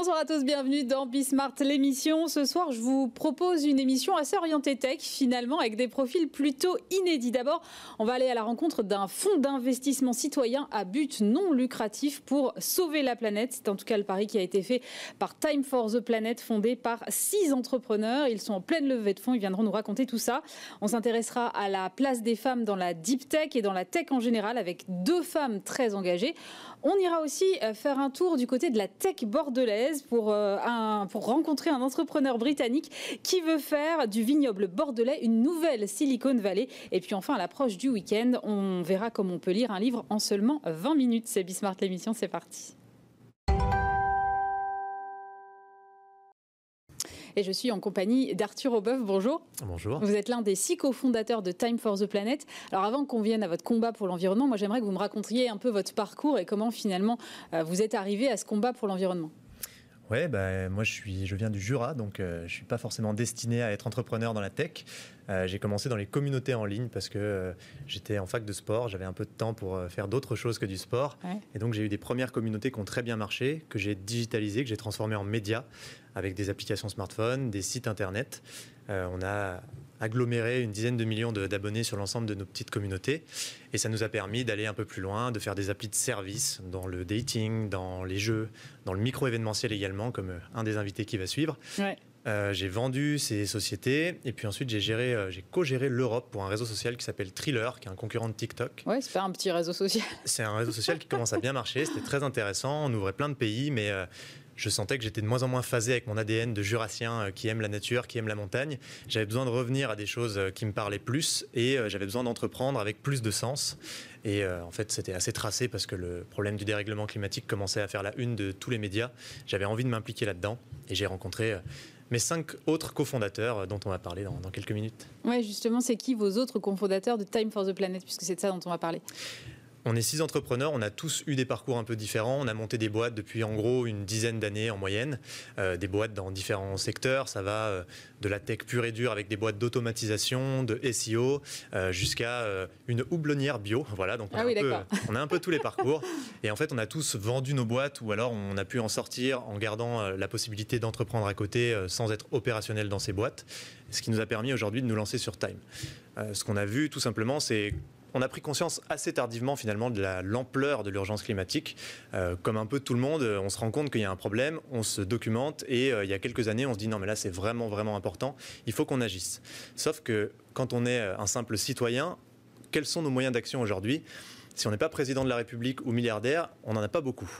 Bonsoir à tous, bienvenue dans Bismart l'émission. Ce soir, je vous propose une émission assez orientée tech, finalement, avec des profils plutôt inédits. D'abord, on va aller à la rencontre d'un fonds d'investissement citoyen à but non lucratif pour sauver la planète. C'est en tout cas le pari qui a été fait par Time for the Planet, fondé par six entrepreneurs. Ils sont en pleine levée de fonds, ils viendront nous raconter tout ça. On s'intéressera à la place des femmes dans la deep tech et dans la tech en général, avec deux femmes très engagées. On ira aussi euh, faire un tour du côté de la tech bordelaise pour, euh, pour rencontrer un entrepreneur britannique qui veut faire du vignoble bordelais une nouvelle Silicon Valley. Et puis enfin, à l'approche du week-end, on verra comment on peut lire un livre en seulement 20 minutes. C'est Bismart l'émission, c'est parti. Et je suis en compagnie d'Arthur Aubeuf. Bonjour. Bonjour. Vous êtes l'un des six cofondateurs de Time for the Planet. Alors avant qu'on vienne à votre combat pour l'environnement, moi j'aimerais que vous me racontiez un peu votre parcours et comment finalement euh, vous êtes arrivé à ce combat pour l'environnement. Ouais, bah, moi je, suis, je viens du Jura, donc euh, je ne suis pas forcément destiné à être entrepreneur dans la tech. Euh, j'ai commencé dans les communautés en ligne parce que euh, j'étais en fac de sport, j'avais un peu de temps pour faire d'autres choses que du sport. Et donc j'ai eu des premières communautés qui ont très bien marché, que j'ai digitalisées, que j'ai transformées en médias avec des applications smartphone, des sites internet. on a aggloméré une dizaine de millions d'abonnés sur l'ensemble de nos petites communautés. Et ça nous a permis d'aller un peu plus loin, de faire des applis de service dans le dating, dans les jeux, dans le micro-événementiel également, comme euh, un des invités qui va suivre. Euh, j'ai vendu ces sociétés et puis ensuite j'ai géré, euh, j'ai co-géré l'Europe pour un réseau social qui s'appelle Thriller, qui est un concurrent de TikTok. Ouais, c'est pas un petit réseau social. C'est un réseau social qui commence à bien marcher. C'était très intéressant. On ouvrait plein de pays, mais je sentais que j'étais de moins en moins phasé avec mon ADN de jurassien euh, qui aime la nature, qui aime la montagne. J'avais besoin de revenir à des choses euh, qui me parlaient plus et euh, j'avais besoin d'entreprendre avec plus de sens. Et en fait, c'était assez tracé parce que le problème du dérèglement climatique commençait à faire la une de tous les médias. J'avais envie de m'impliquer là-dedans et j'ai rencontré mes cinq autres cofondateurs dont on va parler dans, dans quelques minutes. Ouais, justement, c'est qui vos autres cofondateurs de Time for the Planet, puisque c'est de ça dont on va parler? On est six entrepreneurs, on a tous eu des parcours un peu différents. On a monté des boîtes depuis en gros une dizaine d'années en moyenne, euh, des boîtes dans différents secteurs. Ça va euh, de la tech pure et dure avec des boîtes d'automatisation, de SEO, euh, jusqu'à une houblonnière bio. Voilà, donc on, ah a on, a un peu tous les parcours. Et en fait, on a tous vendu nos boîtes ou alors on a pu en sortir en gardant la possibilité d'entreprendre à côté sans être opérationnel dans ces boîtes. Ce qui nous a permis aujourd'hui de nous lancer sur Time. ce qu'on a vu tout simplement, c'est on a pris conscience assez tardivement finalement de l'ampleur de l'urgence climatique. Euh, comme un peu tout le monde, on se rend compte qu'il y a un problème, on se documente et euh, il y a quelques années, on se dit non mais là c'est vraiment vraiment important, il faut qu'on agisse. Sauf que quand on est euh, un simple citoyen, quels sont nos moyens d'action aujourd'hui? Si on n'est pas président de la République ou milliardaire, on n'en a pas beaucoup.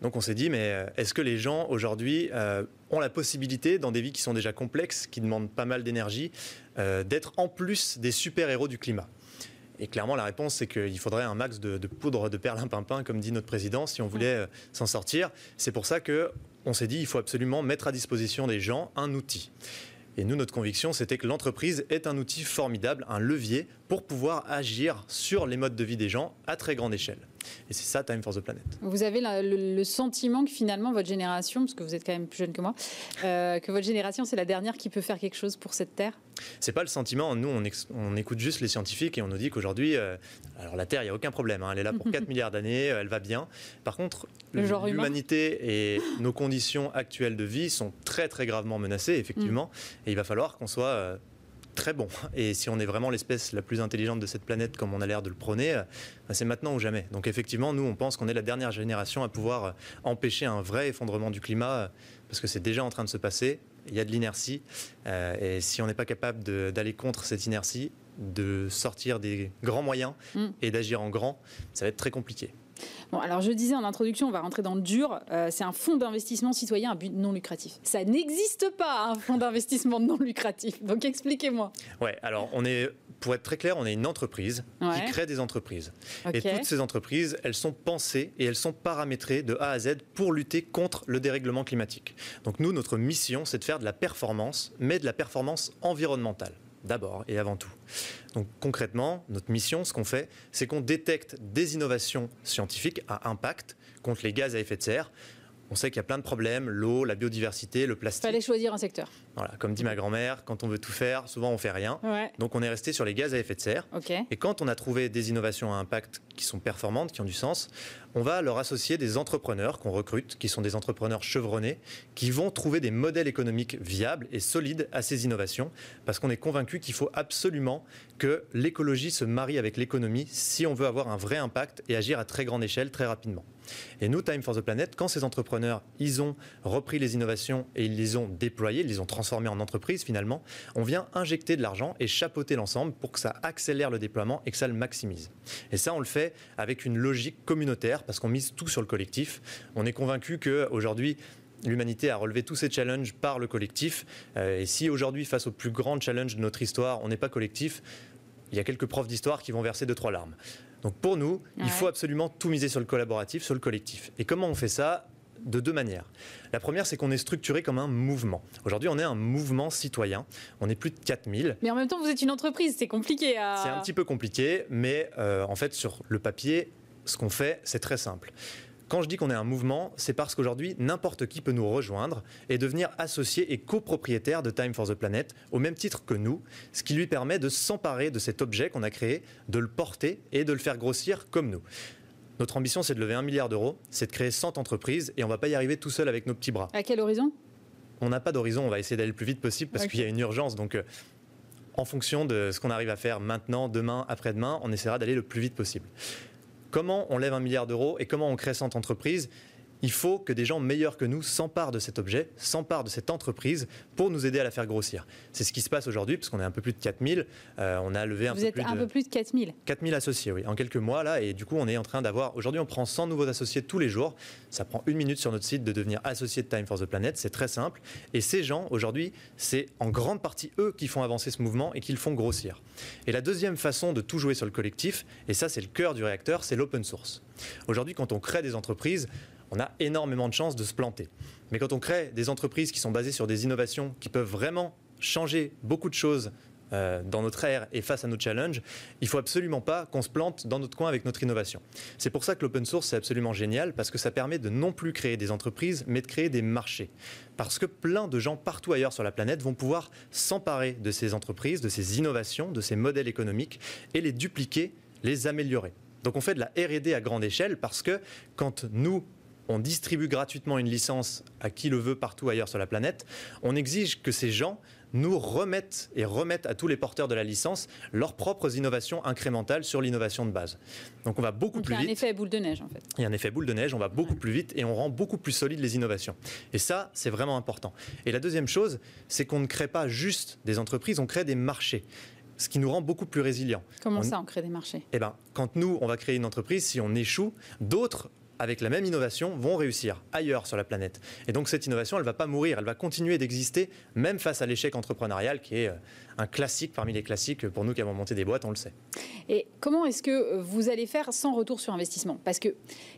Donc on s'est dit, mais est-ce que les gens aujourd'hui ont la possibilité, dans des vies qui sont déjà complexes, qui demandent pas mal d'énergie, d'être en plus des super-héros du climat? Et clairement, la réponse, c'est qu'il faudrait un max de, poudre de perlimpinpin, comme dit notre président, si on voulait euh, s'en sortir. C'est pour ça qu'on s'est dit, il faut absolument mettre à disposition des gens un outil. Et nous, notre conviction, c'était que l'entreprise est un outil formidable, un levier pour pouvoir agir sur les modes de vie des gens à très grande échelle. Et c'est ça, Time for the Planet. Vous avez le, sentiment que finalement, votre génération, parce que vous êtes quand même plus jeune que moi, euh, que votre génération, c'est la dernière qui peut faire quelque chose pour cette Terre? C'est pas le sentiment. Nous, on, écoute juste les scientifiques et on nous dit qu'aujourd'hui, euh, alors la Terre, il n'y a aucun problème. Hein. elle est là pour 4 milliards d'années, elle va bien. Par contre, l'humanité et nos conditions actuelles de vie sont très, très gravement menacées, effectivement. Mm. Et il va falloir qu'on soit euh, très bon. Et si on est vraiment l'espèce la plus intelligente de cette planète, comme on a l'air de le prôner, euh, bah, c'est maintenant ou jamais. Donc effectivement, nous, on pense qu'on est la dernière génération à pouvoir euh, empêcher un vrai effondrement du climat, euh, parce que c'est déjà en train de se passer. Il y a de l'inertie. et si on n'est pas capable d'aller contre cette inertie, de sortir des grands moyens mm. et d'agir en grand, ça va être très compliqué. Bon, alors je disais en introduction, on va rentrer dans le dur. Euh, c'est un fonds d'investissement citoyen à but non lucratif. Ça n'existe pas un fonds d'investissement non lucratif. Donc expliquez-moi. Ouais, alors on est, pour être très clair, on est une entreprise qui crée des entreprises. Et toutes ces entreprises, elles sont pensées et elles sont paramétrées de A à Z pour lutter contre le dérèglement climatique. Donc nous, notre mission, c'est de faire de la performance, mais de la performance environnementale d'abord et avant tout. Donc concrètement, notre mission, ce qu'on fait, c'est qu'on détecte des innovations scientifiques à impact contre les gaz à effet de serre. On sait qu'il y a plein de problèmes, l'eau, la biodiversité, le plastique. Fallait choisir un secteur. Voilà, comme dit ma grand-mère, quand on veut tout faire, souvent on fait rien. Donc on est resté sur les gaz à effet de serre. Et quand on a trouvé des innovations à impact qui sont performantes, qui ont du sens, on va leur associer des entrepreneurs qu'on recrute, qui sont des entrepreneurs chevronnés, qui vont trouver des modèles économiques viables et solides à ces innovations, parce qu'on est convaincu qu'il faut absolument que l'écologie se marie avec l'économie si on veut avoir un vrai impact et agir à très grande échelle très rapidement. Et nous, Time for the Planet, quand ces entrepreneurs, ils ont repris les innovations et ils les ont déployées, ils les ont transformées en entreprises finalement, on vient injecter de l'argent et chapeauter l'ensemble pour que ça accélère le déploiement et que ça le maximise. Et ça, on le fait avec une logique communautaire parce qu'on mise tout sur le collectif. On est convaincu qu'aujourd'hui, l'humanité a relevé tous ces challenges par le collectif. Euh, et si aujourd'hui, face au plus grand challenge de notre histoire, on n'est pas collectif, il y a quelques profs d'histoire qui vont verser deux, trois larmes. Donc pour nous, il faut absolument tout miser sur le collaboratif, sur le collectif. Et comment on fait ça? De deux manières. La première, c'est qu'on est structuré comme un mouvement. Aujourd'hui, on est un mouvement citoyen. On est plus de 4000. Mais en même temps, vous êtes une entreprise, c'est compliqué à... C'est un petit peu compliqué, mais euh, en fait, sur le papier, ce qu'on fait, c'est très simple. Quand je dis qu'on est un mouvement, c'est parce qu'aujourd'hui, n'importe qui peut nous rejoindre et devenir associé et copropriétaire de Time for the Planet au même titre que nous, ce qui lui permet de s'emparer de cet objet qu'on a créé, de le porter et de le faire grossir comme nous. Notre ambition, c'est de lever un milliard d'euros, c'est de créer 100 entreprises et on ne va pas y arriver tout seul avec nos petits bras. À quel horizon? On n'a pas d'horizon, on va essayer d'aller le plus vite possible parce qu'il y a une urgence. Donc, euh, en fonction de ce qu'on arrive à faire maintenant, demain, après-demain, on essaiera d'aller le plus vite possible. Comment on lève un milliard d'euros et comment on crée cette entreprise il faut que des gens meilleurs que nous s'emparent de cet objet, s'emparent de cette entreprise pour nous aider à la faire grossir. C'est ce qui se passe aujourd'hui, parce qu'on est un peu plus de 4000. Euh, on a levé un Vous êtes un peu plus de 4000 4000 associés, oui, en quelques mois, là. Et du coup, on est en train d'avoir. Aujourd'hui, on prend 100 nouveaux associés tous les jours. Ça prend une minute sur notre site de devenir associé de Time for the Planet. C'est très simple. Et ces gens, aujourd'hui, c'est en grande partie eux qui font avancer ce mouvement et qui le font grossir. Et la deuxième façon de tout jouer sur le collectif, et ça, c'est le cœur du réacteur, c'est l'open source. Aujourd'hui, quand on crée des entreprises, on a énormément de chances de se planter. Mais quand on crée des entreprises qui sont basées sur des innovations qui peuvent vraiment changer beaucoup de choses euh, dans notre ère et face à nos challenges, il faut absolument pas qu'on se plante dans notre coin avec notre innovation. C'est pour ça que l'open source c'est absolument génial parce que ça permet de non plus créer des entreprises mais de créer des marchés. Parce que plein de gens partout ailleurs sur la planète vont pouvoir s'emparer de ces entreprises, de ces innovations, de ces modèles économiques et les dupliquer, les améliorer. Donc on fait de la R&D à grande échelle parce que quand nous on distribue gratuitement une licence à qui le veut partout ailleurs sur la planète, on exige que ces gens nous remettent et remettent à tous les porteurs de la licence leurs propres innovations incrémentales sur l'innovation de base. Donc on va beaucoup plus vite. Il y a un effet boule de neige en fait. Il y a un effet boule de neige, on va beaucoup plus vite et on rend beaucoup plus solides les innovations. Et ça, c'est vraiment important. Et la deuxième chose, c'est qu'on ne crée pas juste des entreprises, on crée des marchés ce qui nous rend beaucoup plus résilients. Comment ça, on crée des marchés? Eh ben, quand nous, on va créer une entreprise, si on échoue, d'autres avec la même innovation, vont réussir ailleurs sur la planète. Et donc cette innovation, elle ne va pas mourir, elle va continuer d'exister, même face à l'échec entrepreneurial, qui est euh, un classique parmi les classiques pour nous qui avons monté des boîtes, on le sait. Et comment est-ce que vous allez faire sans retour sur investissement? Parce que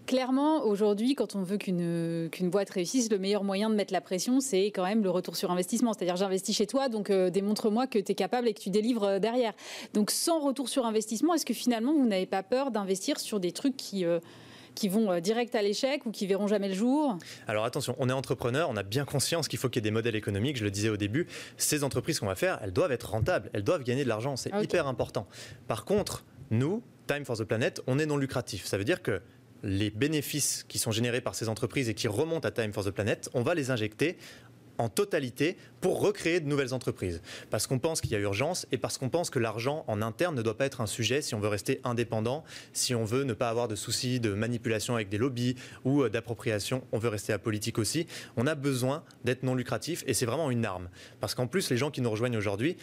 clairement, aujourd'hui, quand on veut qu'une qu'une boîte réussisse, le meilleur moyen de mettre la pression, c'est quand même le retour sur investissement. C'est-à-dire, j'investis chez toi, donc euh, démontre-moi que tu es capable et que tu délivres euh, derrière. Donc sans retour sur investissement, est-ce que finalement, vous n'avez pas peur d'investir sur des trucs qui qui vont euh, direct à l'échec ou qui verront jamais le jour? Alors attention, on est entrepreneur, on a bien conscience qu'il faut qu'il y ait des modèles économiques, je le disais au début, ces entreprises qu'on va faire, elles doivent être rentables, elles doivent gagner de l'argent, c'est hyper important. Par contre, nous, Time for the Planet, on est non lucratif. Ça veut dire que les bénéfices qui sont générés par ces entreprises et qui remontent à Time for the Planet, on va les injecter en totalité pour recréer de nouvelles entreprises. Parce qu'on pense qu'il y a urgence et parce qu'on pense que l'argent en interne ne doit pas être un sujet si on veut rester indépendant, si on veut ne pas avoir de soucis de manipulation avec des lobbies ou euh, d'appropriation, on veut rester apolitique aussi. On a besoin d'être non lucratif et c'est vraiment une arme. Parce qu'en plus, les gens qui nous rejoignent aujourd'hui,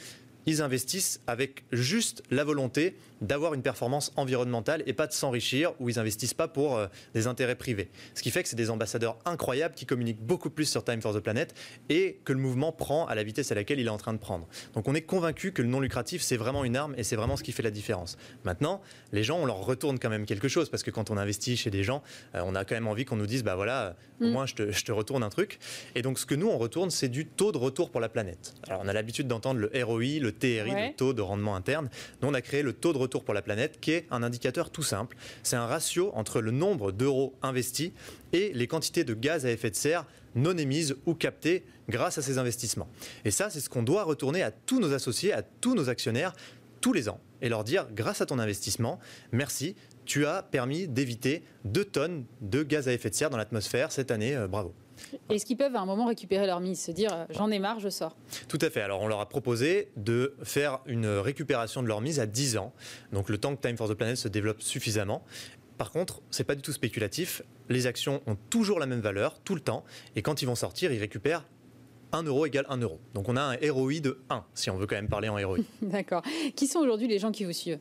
ils investissent avec juste la volonté d'avoir une performance environnementale et pas de s'enrichir, ou ils investissent pas pour euh, des intérêts privés. Ce qui fait que c'est des ambassadeurs incroyables qui communiquent beaucoup plus sur Time for the Planet et que le mouvement prend à la vitesse à laquelle il est en train de prendre. Donc on est convaincu que le non lucratif, c'est vraiment une arme et c'est vraiment ce qui fait la différence. Maintenant, les gens, on leur retourne quand même quelque chose parce que quand on investit chez des gens, euh, on a quand même envie qu'on nous dise, bah voilà, mm. moins je te, je te, retourne un truc. Et donc ce que nous, on retourne, c'est du taux de retour pour la planète. Alors on a l'habitude d'entendre le ROI, le TRI, le taux de rendement interne. Nous, on a créé le taux de retour pour la planète, qui est un indicateur tout simple. C'est un ratio entre le nombre d'euros investis et les quantités de gaz à effet de serre non émises ou captées grâce à ces investissements. Et ça, c'est ce qu'on doit retourner à tous nos associés, à tous nos actionnaires tous les ans et leur dire, grâce à ton investissement, merci, tu as permis d'éviter 2 tonnes de gaz à effet de serre dans l'atmosphère cette année, euh, bravo. Est-ce qu'ils peuvent à un moment récupérer leur mise, se dire j'en ai marre, je sors? Tout à fait. Alors on leur a proposé de faire une récupération de leur mise à 10 ans. Donc le temps que Time for the Planet se développe suffisamment. Par contre, c'est pas du tout spéculatif. Les actions ont toujours la même valeur, tout le temps. Et quand ils vont sortir, ils récupèrent 1 euro égale 1 euro. Donc on a un ROI de 1, si on veut quand même parler en ROI. D'accord. Qui sont aujourd'hui les gens qui vous suivent?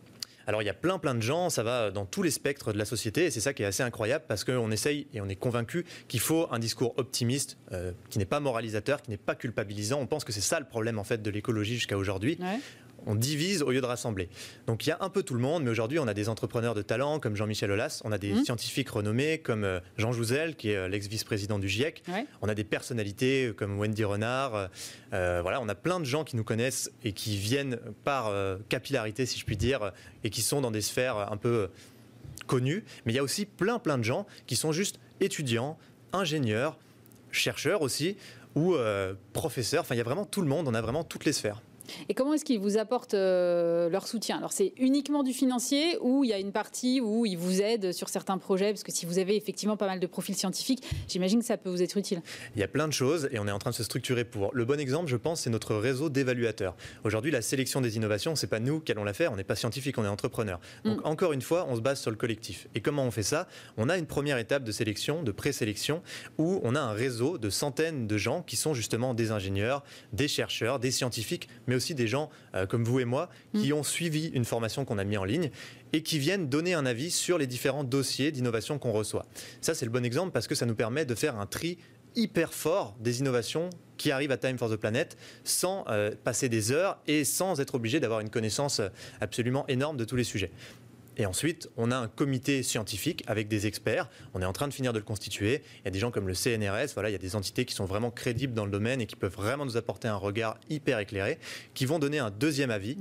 Alors il y a plein plein de gens, ça va dans tous les spectres de la société et c'est ça qui est assez incroyable parce qu'on essaye et on est convaincu qu'il faut un discours optimiste euh, qui n'est pas moralisateur, qui n'est pas culpabilisant. On pense que c'est ça le problème en fait de l'écologie jusqu'à aujourd'hui on divise au lieu de rassembler. Donc il y a un peu tout le monde, mais aujourd'hui on a des entrepreneurs de talent comme Jean-Michel Aulas, on a des mmh. scientifiques renommés comme euh, Jean Jouzel, qui est euh, l'ex-vice-président du GIEC, on a des personnalités euh, comme Wendy Renard, voilà, on a plein de gens qui nous connaissent et qui viennent par capillarité, si je puis dire, et qui sont dans des sphères un peu connues, mais il y a aussi plein plein de gens qui sont juste étudiants, ingénieurs, chercheurs aussi, ou professeurs, enfin il y a vraiment tout le monde, on a vraiment toutes les sphères. Et comment est-ce qu'ils vous apportent euh, leur soutien? Alors c'est uniquement du financier ou il y a une partie où ils vous aident sur certains projets? Parce que si vous avez effectivement pas mal de profils scientifiques, j'imagine que ça peut vous être utile. Il y a plein de choses et on est en train de se structurer pour. Le bon exemple, je pense, c'est notre réseau d'évaluateurs. Aujourd'hui, la sélection des innovations, c'est pas nous qui allons la faire. On n'est pas scientifique, on est entrepreneur. Donc mm. encore une fois, on se base sur le collectif. Et comment on fait ça? On a une première étape de sélection, de présélection, où on a un réseau de centaines de gens qui sont justement des ingénieurs, des chercheurs, des scientifiques, mais aussi des gens euh, comme vous et moi qui mm. ont suivi une formation qu'on a mis en ligne et qui viennent donner un avis sur les différents dossiers d'innovation qu'on reçoit. Ça, c'est le bon exemple parce que ça nous permet de faire un tri hyper fort des innovations qui arrivent à Time for the Planet sans euh, passer des heures et sans être obligé d'avoir une connaissance absolument énorme de tous les sujets. Et ensuite, on a un comité scientifique avec des experts. On est en train de finir de le constituer. Il y a des gens comme le CNRS, voilà, il y a des entités qui sont vraiment crédibles dans le domaine et qui peuvent vraiment nous apporter un regard hyper éclairé, qui vont donner un deuxième avis.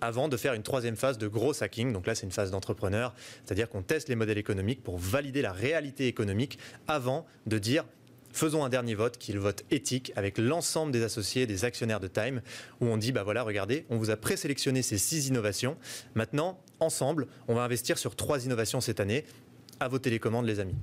avant de faire une troisième phase de gros hacking. Donc là, c'est une phase d'entrepreneur, c'est-à-dire qu'on teste les modèles économiques pour valider la réalité économique avant de dire faisons un dernier vote, qui est le vote éthique, avec l'ensemble des associés, des actionnaires de Time, où on dit, bah voilà, regardez, on vous a présélectionné ces six innovations. Maintenant, ensemble, on va investir sur trois innovations cette année à vos télécommandes, les amis.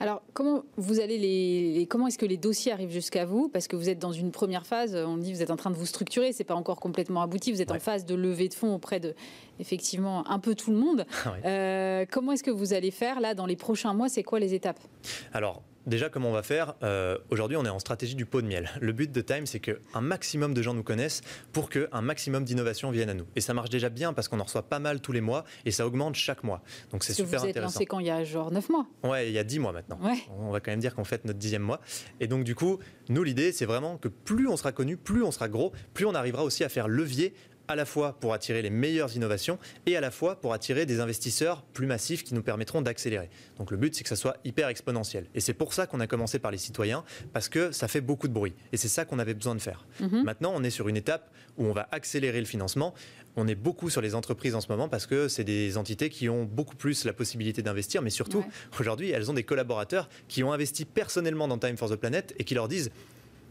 Alors, comment vous allez les, comment est-ce que les dossiers arrivent jusqu'à vous? Parce que vous êtes dans une première phase. On dit vous êtes en train de vous structurer. C'est pas encore complètement abouti. Vous êtes en phase de levée de fonds auprès de, effectivement, un peu tout le monde. Ah euh, comment est-ce que vous allez faire là dans les prochains mois? C'est quoi les étapes? Alors, Déjà, comment on va faire euh, Aujourd'hui, on est en stratégie du pot de miel. Le but de Time, c'est qu'un maximum de gens nous connaissent pour qu'un maximum d'innovations viennent à nous. Et ça marche déjà bien parce qu'on en reçoit pas mal tous les mois et ça augmente chaque mois. Donc c'est super vous êtes lancé quand? Il y a genre 9 mois Ouais, il y a 10 mois maintenant. On va quand même dire qu'on fête notre dixième mois. Et donc du coup, nous, l'idée, c'est vraiment que plus on sera connu, plus on sera gros, plus on arrivera aussi à faire levier à la fois pour attirer les meilleures innovations et à la fois pour attirer des investisseurs plus massifs qui nous permettront d'accélérer. Donc le but, c'est que ça soit hyper exponentiel. Et c'est pour ça qu'on a commencé par les citoyens, parce que ça fait beaucoup de bruit. Et c'est ça qu'on avait besoin de faire. Mhm. Maintenant, on est sur une étape où on va accélérer le financement. On est beaucoup sur les entreprises en ce moment parce que c'est des entités qui ont beaucoup plus la possibilité d'investir, mais surtout, aujourd'hui, elles ont des collaborateurs qui ont investi personnellement dans Time for the Planet et qui leur disent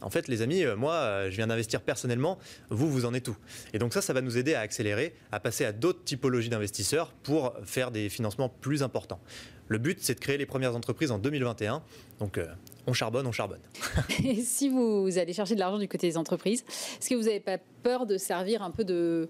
en fait, les amis, euh, moi, euh, je viens d'investir personnellement, vous, vous en êtes tout. Et donc ça, ça va nous aider à accélérer, à passer à d'autres typologies d'investisseurs pour faire des financements plus importants. Le but, c'est de créer les premières entreprises en 2021. Donc, euh, on charbonne, on charbonne. Et si vous allez chercher de l'argent du côté des entreprises, est-ce que vous n'avez pas peur de servir un peu de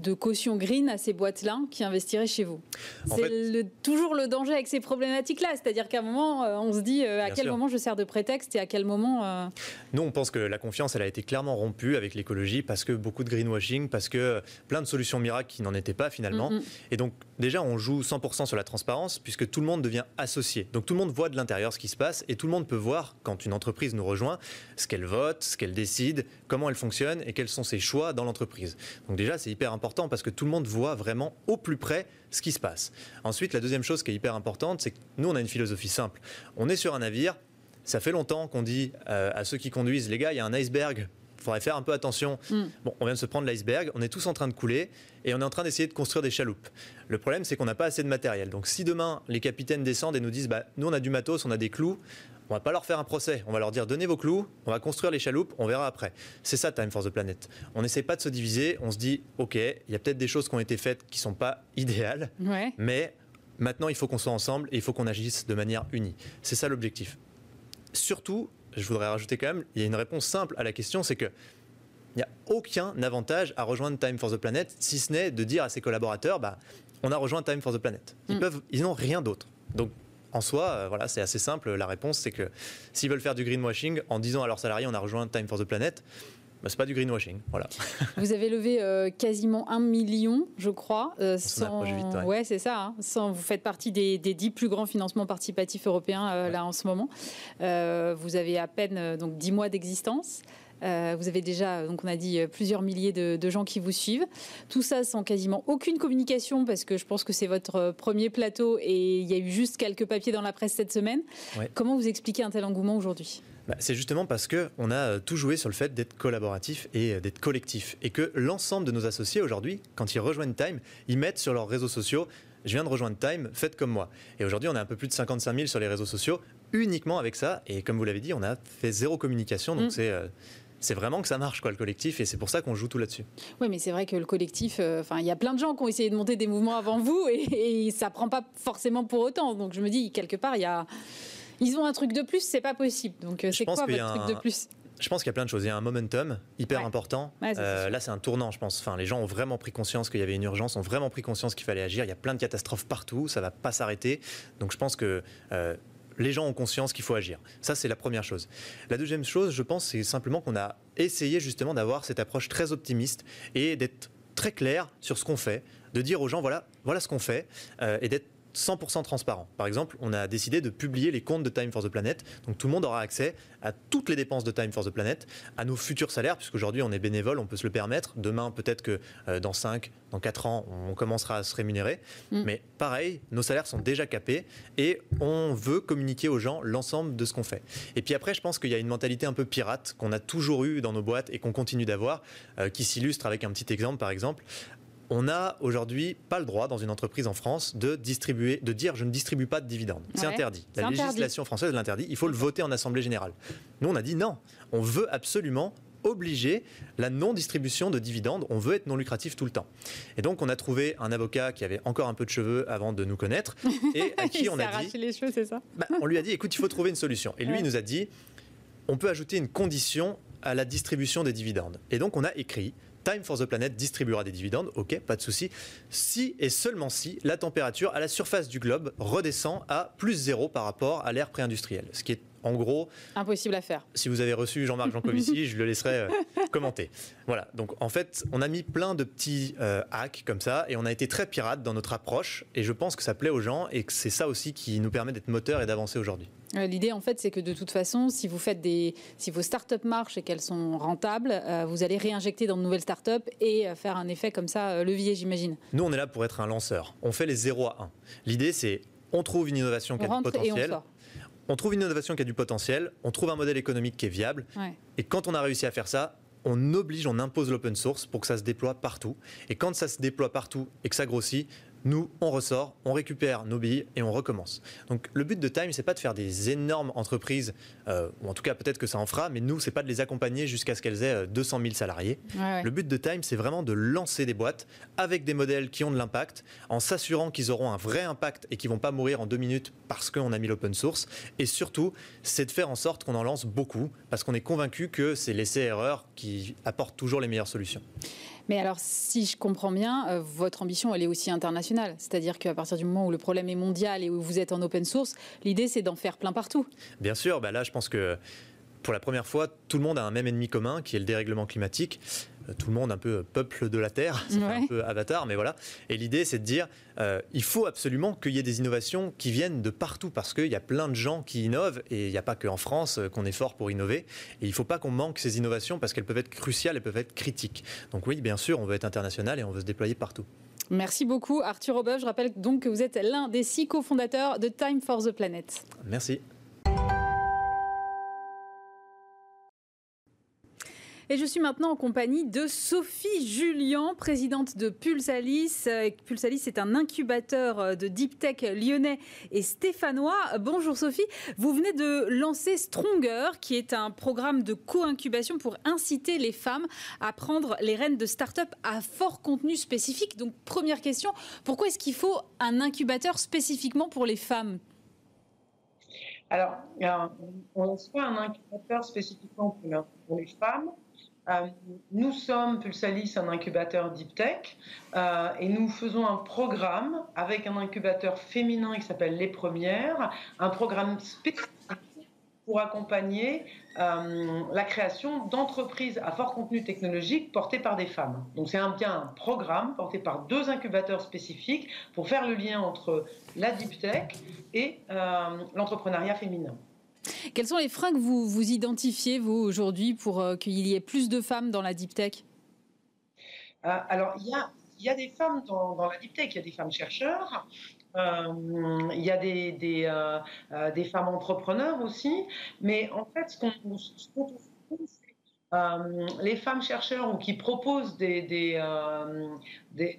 de caution green à ces boîtes-là qui investiraient chez vous. C'est toujours le danger avec ces problématiques-là. C'est-à-dire qu'à un moment, euh, on se dit euh, à quel moment je sers de prétexte et à quel moment. Euh, Nous, on pense que la confiance, elle a été clairement rompue avec l'écologie parce que beaucoup de greenwashing, parce que plein de solutions miracles qui n'en étaient pas finalement. Mm. Et donc, déjà, on joue 100% sur la transparence puisque tout le monde devient associé. Donc, tout le monde voit de l'intérieur ce qui se passe et tout le monde peut voir quand une entreprise nous rejoint ce qu'elle vote, ce qu'elle décide, comment elle fonctionne et quels sont ses choix dans l'entreprise. Donc, déjà, c'est hyper important parce que tout le monde voit vraiment au plus près ce qui se passe. Ensuite, la deuxième chose qui est hyper importante, c'est que nous, on a une philosophie simple. On est sur un navire, ça fait longtemps qu'on dit euh, à ceux qui conduisent, les gars, il y a un iceberg faudrait faire un peu attention. Mm. Bon, on vient de se prendre l'iceberg, on est tous en train de couler et on est en train d'essayer de construire des chaloupes. Le problème, c'est qu'on n'a pas assez de matériel. Donc si demain les capitaines descendent et nous disent, bah, nous on a du matos, on a des clous, on va pas leur faire un procès. On va leur dire donnez vos clous, on va construire les chaloupes, on verra après. C'est ça Time for the Planet. On n'essaie pas de se diviser, on se dit ok, il y a peut-être des choses qui ont été faites qui sont pas idéales, mais maintenant il faut qu'on soit ensemble et il faut qu'on agisse de manière unie. C'est ça l'objectif. Surtout, je voudrais rajouter quand même, il y a une réponse simple à la question, c'est que il n'y a aucun avantage à rejoindre Time for the Planet, si ce n'est de dire à ses collaborateurs, bah, on a rejoint Time for the Planet. Ils mm. peuvent, ils n'ont rien d'autre. Donc en soi, euh, voilà, c'est assez simple. La réponse, c'est que s'ils veulent faire du greenwashing en disant à leurs salariés on a rejoint Time for the Planet, bah, c'est pas du greenwashing, voilà. Vous avez levé euh, quasiment un million, je crois. Euh, sans... ouais, c'est ça. Hein. Sans... Vous faites partie des, dix plus grands financements participatifs européens là en ce moment. vous avez à peine donc dix mois d'existence. Euh, vous avez déjà, donc on a dit, euh, plusieurs milliers de, gens qui vous suivent. Tout ça sans quasiment aucune communication, parce que je pense que c'est votre euh, premier plateau et il y a eu juste quelques papiers dans la presse cette semaine. Comment vous expliquez un tel engouement aujourd'hui? Bah, c'est justement parce qu'on a tout joué sur le fait d'être collaboratif et d'être collectif. Et que l'ensemble de nos associés aujourd'hui, quand ils rejoignent Time, ils mettent sur leurs réseaux sociaux je viens de rejoindre Time, faites comme moi. Et aujourd'hui, on a un peu plus de 55 000 sur les réseaux sociaux, uniquement avec ça. Et comme vous l'avez dit, on a fait zéro communication. Donc mm. c'est c'est vraiment que ça marche, quoi, le collectif, et c'est pour ça qu'on joue tout là-dessus. Oui, mais c'est vrai que le collectif, euh, enfin, il y a plein de gens qui ont essayé de monter des mouvements avant vous, et, et ça prend pas forcément pour autant. Donc je me dis, quelque part, il y a, ils ont un truc de plus, c'est pas possible. Donc euh, c'est quoi votre truc de plus? je pense qu'il y a plein de choses. Il y a un momentum hyper important. Euh, là, c'est un tournant, je pense. Enfin, les gens ont vraiment pris conscience qu'il y avait une urgence, ont vraiment pris conscience qu'il fallait agir. Il y a plein de catastrophes partout, ça va pas s'arrêter. Donc, je pense que les gens ont conscience qu'il faut agir. Ça, c'est la première chose. La deuxième chose, je pense, c'est simplement qu'on a essayé justement d'avoir cette approche très optimiste et d'être très clair sur ce qu'on fait, de dire aux gens, voilà, voilà ce qu'on fait, euh, et d'être 100% transparent. Par exemple, on a décidé de publier les comptes de Time for the Planet. Donc tout le monde aura accès à toutes les dépenses de Time for the Planet, à nos futurs salaires, puisqu'aujourd'hui on est bénévole, on peut se le permettre. Demain, peut-être que euh, dans 5, dans 4 ans, on commencera à se rémunérer. Mm. Mais pareil, nos salaires sont déjà capés et on veut communiquer aux gens l'ensemble de ce qu'on fait. Et puis après, je pense qu'il y a une mentalité un peu pirate qu'on a toujours eu dans nos boîtes et qu'on continue d'avoir, euh, qui s'illustre avec un petit exemple, par exemple on n'a aujourd'hui pas le droit dans une entreprise en France de distribuer, de dire je ne distribue pas de dividendes. C'est interdit. La législation française l'interdit. Il faut le voter en assemblée générale. Nous, on a dit non. On veut absolument obliger la non-distribution de dividendes. On veut être non lucratif tout le temps. Et donc, on a trouvé un avocat qui avait encore un peu de cheveux avant de nous connaître et à qui on a dit. Les cheveux, ça? Bah, On lui a dit écoute, il faut trouver une solution. Et lui, il nous a dit on peut ajouter une condition à la distribution des dividendes. Et donc, on a écrit Time for the Planet distribuera des dividendes, ok, pas de souci. Si et seulement si la température à la surface du globe redescend à plus zéro par rapport à l'ère pré-industrielle, ce qui est en gros. Impossible à faire. Si vous avez reçu Jean-Marc Jancovici, je le laisserai euh, commenter. Voilà. Donc, en fait, on a mis plein de petits euh, hacks comme ça et on a été très pirate dans notre approche. Et je pense que ça plaît aux gens et que c'est ça aussi qui nous permet d'être moteur et d'avancer aujourd'hui. Euh, l'idée, en fait, c'est que de toute façon, si vous faites des, si vos startups marchent et qu'elles sont rentables, vous allez réinjecter dans de nouvelles startups et faire un effet comme ça levier, j'imagine. Nous, on est là pour être un lanceur. On fait les 0 à 1. L'idée, c'est on trouve une innovation qui a du potentiel on trouve une innovation qui a du potentiel, on trouve un modèle économique qui est viable. Et quand on a réussi à faire ça, on oblige, on impose l'open source pour que ça se déploie partout. Et quand ça se déploie partout et que ça grossit, nous, on ressort, on récupère nos billes et on recommence. Donc le but de Time, c'est pas de faire des énormes entreprises, euh, ou en tout cas peut-être que ça en fera, mais nous, c'est pas de les accompagner jusqu'à ce qu'elles aient 200 euh, 000 salariés. Le but de Time, c'est vraiment de lancer des boîtes avec des modèles qui ont de l'impact, en s'assurant qu'ils auront un vrai impact et qu'ils vont pas mourir en deux minutes parce qu'on a mis l'open source. Et surtout, c'est de faire en sorte qu'on en lance beaucoup, parce qu'on est convaincu que c'est l'essai-erreur qui apporte toujours les meilleures solutions. Mais alors, si je comprends bien, euh, votre ambition, elle est aussi internationale. C'est-à-dire qu'à partir du moment où le problème est mondial et où vous êtes en open source, l'idée, c'est d'en faire plein partout. Bien sûr, bah là, je pense que pour la première fois, tout le monde a un même ennemi commun, qui est le dérèglement climatique. Euh, tout le monde un peu euh, peuple de la Terre, c'est un peu avatar, mais voilà. Et l'idée, c'est de dire, euh, il faut absolument qu'il y ait des innovations qui viennent de partout, parce qu'il y a plein de gens qui innovent, et il n'y a pas qu'en France qu'on est fort pour innover. Et il ne faut pas qu'on manque ces innovations, parce qu'elles peuvent être cruciales, elles peuvent être critiques. Donc oui, bien sûr, on veut être international et on veut se déployer partout. Merci beaucoup, Arthur Aubeuf. Je rappelle donc que vous êtes l'un des six cofondateurs de Time for the Planet. Merci. Et je suis maintenant en compagnie de Sophie Julien, présidente de Pulsalis. Euh, Pulsalis est un incubateur euh, de deep tech lyonnais et stéphanois. Bonjour Sophie, vous venez de lancer Stronger, qui est un programme de co-incubation pour inciter les femmes à prendre les rênes de start-up à fort contenu spécifique. Donc première question, pourquoi est-ce qu'il faut un incubateur spécifiquement pour les femmes? Alors, on lance pas un incubateur spécifiquement pour les femmes. Euh, nous sommes Pulsalis, un incubateur deep tech, euh, et nous faisons un programme avec un incubateur féminin qui s'appelle Les Premières, un programme spécifique pour accompagner euh, la création d'entreprises à fort contenu technologique portées par des femmes. Donc c'est un, bien un programme porté par deux incubateurs spécifiques pour faire le lien entre la deep tech et l'entrepreneuriat féminin. Quels sont les freins que vous, vous identifiez, vous, aujourd'hui, pour euh, qu'il y ait plus de femmes dans la deep tech? Alors, il y a, y a, des femmes dans, la deep tech, il y a des femmes chercheurs, euh, il y a des, des, euh, euh, femmes entrepreneurs aussi, mais en fait, ce qu'on trouve, c'est les femmes chercheurs ou qui proposent des, des,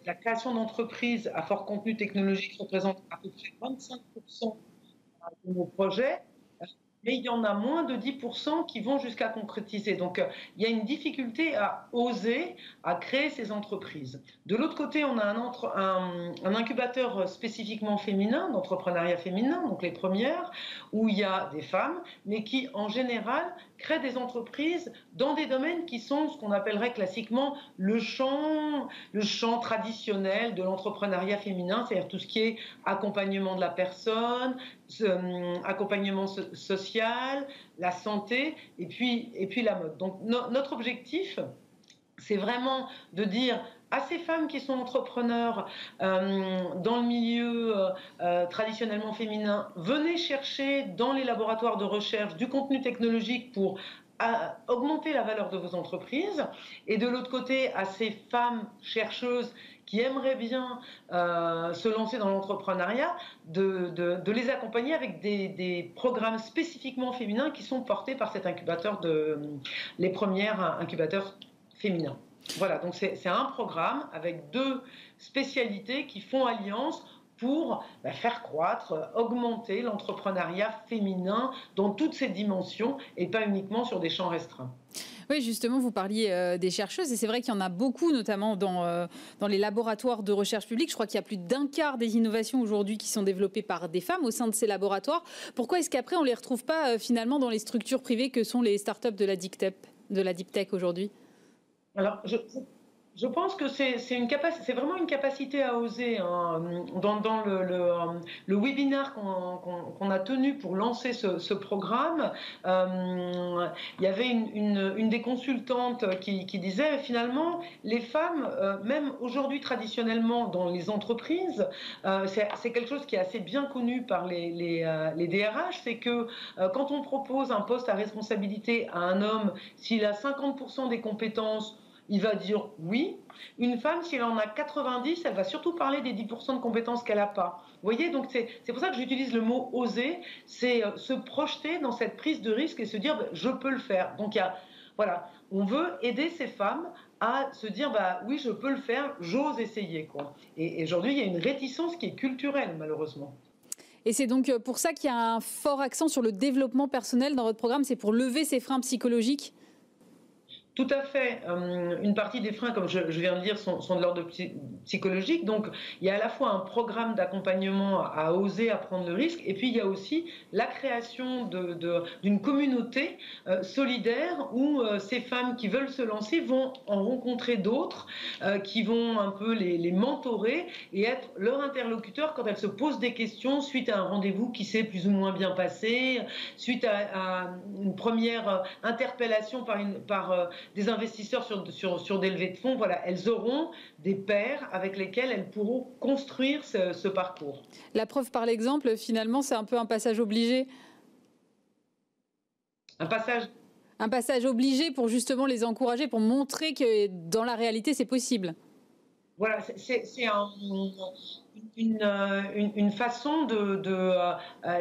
la création d'entreprises à fort contenu technologique représentent à peu près 25% de nos projets mais il y en a moins de 10% qui vont jusqu'à concrétiser. Donc euh, il y a une difficulté à oser, à créer ces entreprises. De l'autre côté, on a un, un, incubateur spécifiquement féminin, d'entrepreneuriat féminin, donc les premières, où il y a des femmes, mais qui en général créent des entreprises dans des domaines qui sont ce qu'on appellerait classiquement le champ, le champ traditionnel de l'entrepreneuriat féminin, c'est-à-dire tout ce qui est accompagnement de la personne, euh, accompagnement social, la santé et puis la mode. Donc notre objectif, c'est vraiment de dire à ces femmes qui sont entrepreneurs euh, dans le milieu euh, traditionnellement féminin, venez chercher dans les laboratoires de recherche du contenu technologique pour augmenter la valeur de vos entreprises. Et de l'autre côté, à ces femmes chercheuses qui aimeraient bien euh, se lancer dans l'entrepreneuriat, de, de, les accompagner avec des, des, programmes spécifiquement féminins qui sont portés par cet incubateur de les premières incubateurs féminins. Voilà, donc c'est un programme avec deux spécialités qui font alliance pour bah, faire croître, augmenter l'entrepreneuriat féminin dans toutes ses dimensions et pas uniquement sur des champs restreints. Oui, justement, vous parliez euh, des chercheuses et c'est vrai qu'il y en a beaucoup, notamment dans, euh, dans les laboratoires de recherche publique. Je crois qu'il y a plus d'un quart des innovations aujourd'hui qui sont développées par des femmes au sein de ces laboratoires. Pourquoi est-ce qu'après on ne les retrouve pas euh, finalement dans les structures privées que sont les startups de la tech, de la tech aujourd'hui? Alors, je, je pense que c'est vraiment une capacité à oser. Hein. Dans, le, le, le, webinaire qu'on a tenu pour lancer ce, programme, euh, il y avait une, des consultantes qui, disait finalement, les femmes, euh, même aujourd'hui traditionnellement dans les entreprises, euh, c'est quelque chose qui est assez bien connu par les, DRH, c'est que quand on propose un poste à responsabilité à un homme, s'il a 50% des compétences, il va dire oui. Une femme, si elle en a 90, elle va surtout parler des 10% de compétences qu'elle n'a pas. Vous voyez, donc c'est pour ça que j'utilise le mot oser, c'est euh, se projeter dans cette prise de risque et se dire bah, je peux le faire. Donc voilà, on veut aider ces femmes à se dire bah oui, je peux le faire, j'ose essayer quoi. Et, et aujourd'hui, il y a une réticence qui est culturelle malheureusement. Et c'est donc euh, pour ça qu'il y a un fort accent sur le développement personnel dans votre programme, c'est pour lever ces freins psychologiques tout à fait. Euh, une partie des freins, comme je, viens de dire, sont, de l'ordre psychologique. Donc, il y a à la fois un programme d'accompagnement à oser à prendre le risque, et puis il y a aussi la création d'une communauté euh, solidaire où euh, ces femmes qui veulent se lancer vont en rencontrer d'autres, qui vont un peu les, mentorer et être leur interlocuteur quand elles se posent des questions suite à un rendez-vous qui s'est plus ou moins bien passé, suite à, une première interpellation par, une, par des investisseurs sur, sur, sur des levées de fonds, voilà, elles auront des pairs avec lesquels elles pourront construire ce, ce parcours. La preuve par l'exemple, finalement, c'est un peu un passage obligé. Un passage? Un passage obligé pour justement les encourager, pour montrer que dans la réalité, c'est possible. voilà, c'est un, euh, une, façon de, euh,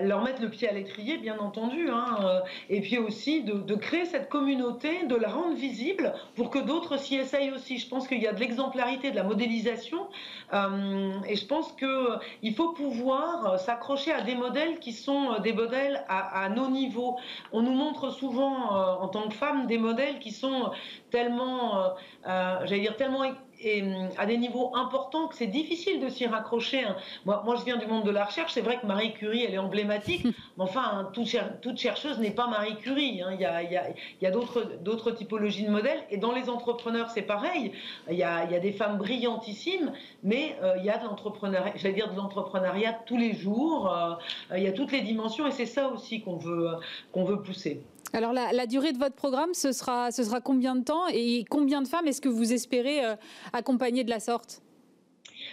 leur mettre le pied à l'étrier, bien entendu, hein, euh, et puis aussi de, de, créer cette communauté, de la rendre visible pour que d'autres s'y essayent aussi. Je pense qu'il y a de l'exemplarité, de la modélisation, et je pense qu'il faut pouvoir s'accrocher à des modèles qui sont des modèles à, à nos niveaux. On nous montre souvent, en tant que femmes, des modèles qui sont tellement, j'allais dire, tellement et hum, à des niveaux importants que c'est difficile de s'y raccrocher. Hein. Moi, moi, je viens du monde de la recherche. C'est vrai que Marie Curie, elle est emblématique. mais enfin, hein, toute, toute, chercheuse n'est pas Marie Curie. Hein. Il y a, il y a, il y a d'autres typologies de modèles. Et dans les entrepreneurs, c'est pareil. Il y, a, il y a, des femmes brillantissimes, mais euh, il y a de l'entrepreneuriat, j'allais dire de l'entrepreneuriat tous les jours. Euh, il y a toutes les dimensions et c'est ça aussi qu'on veut, qu'on veut pousser. Alors la, durée de votre programme, ce sera, combien de temps et combien de femmes est-ce que vous espérez euh, accompagner de la sorte?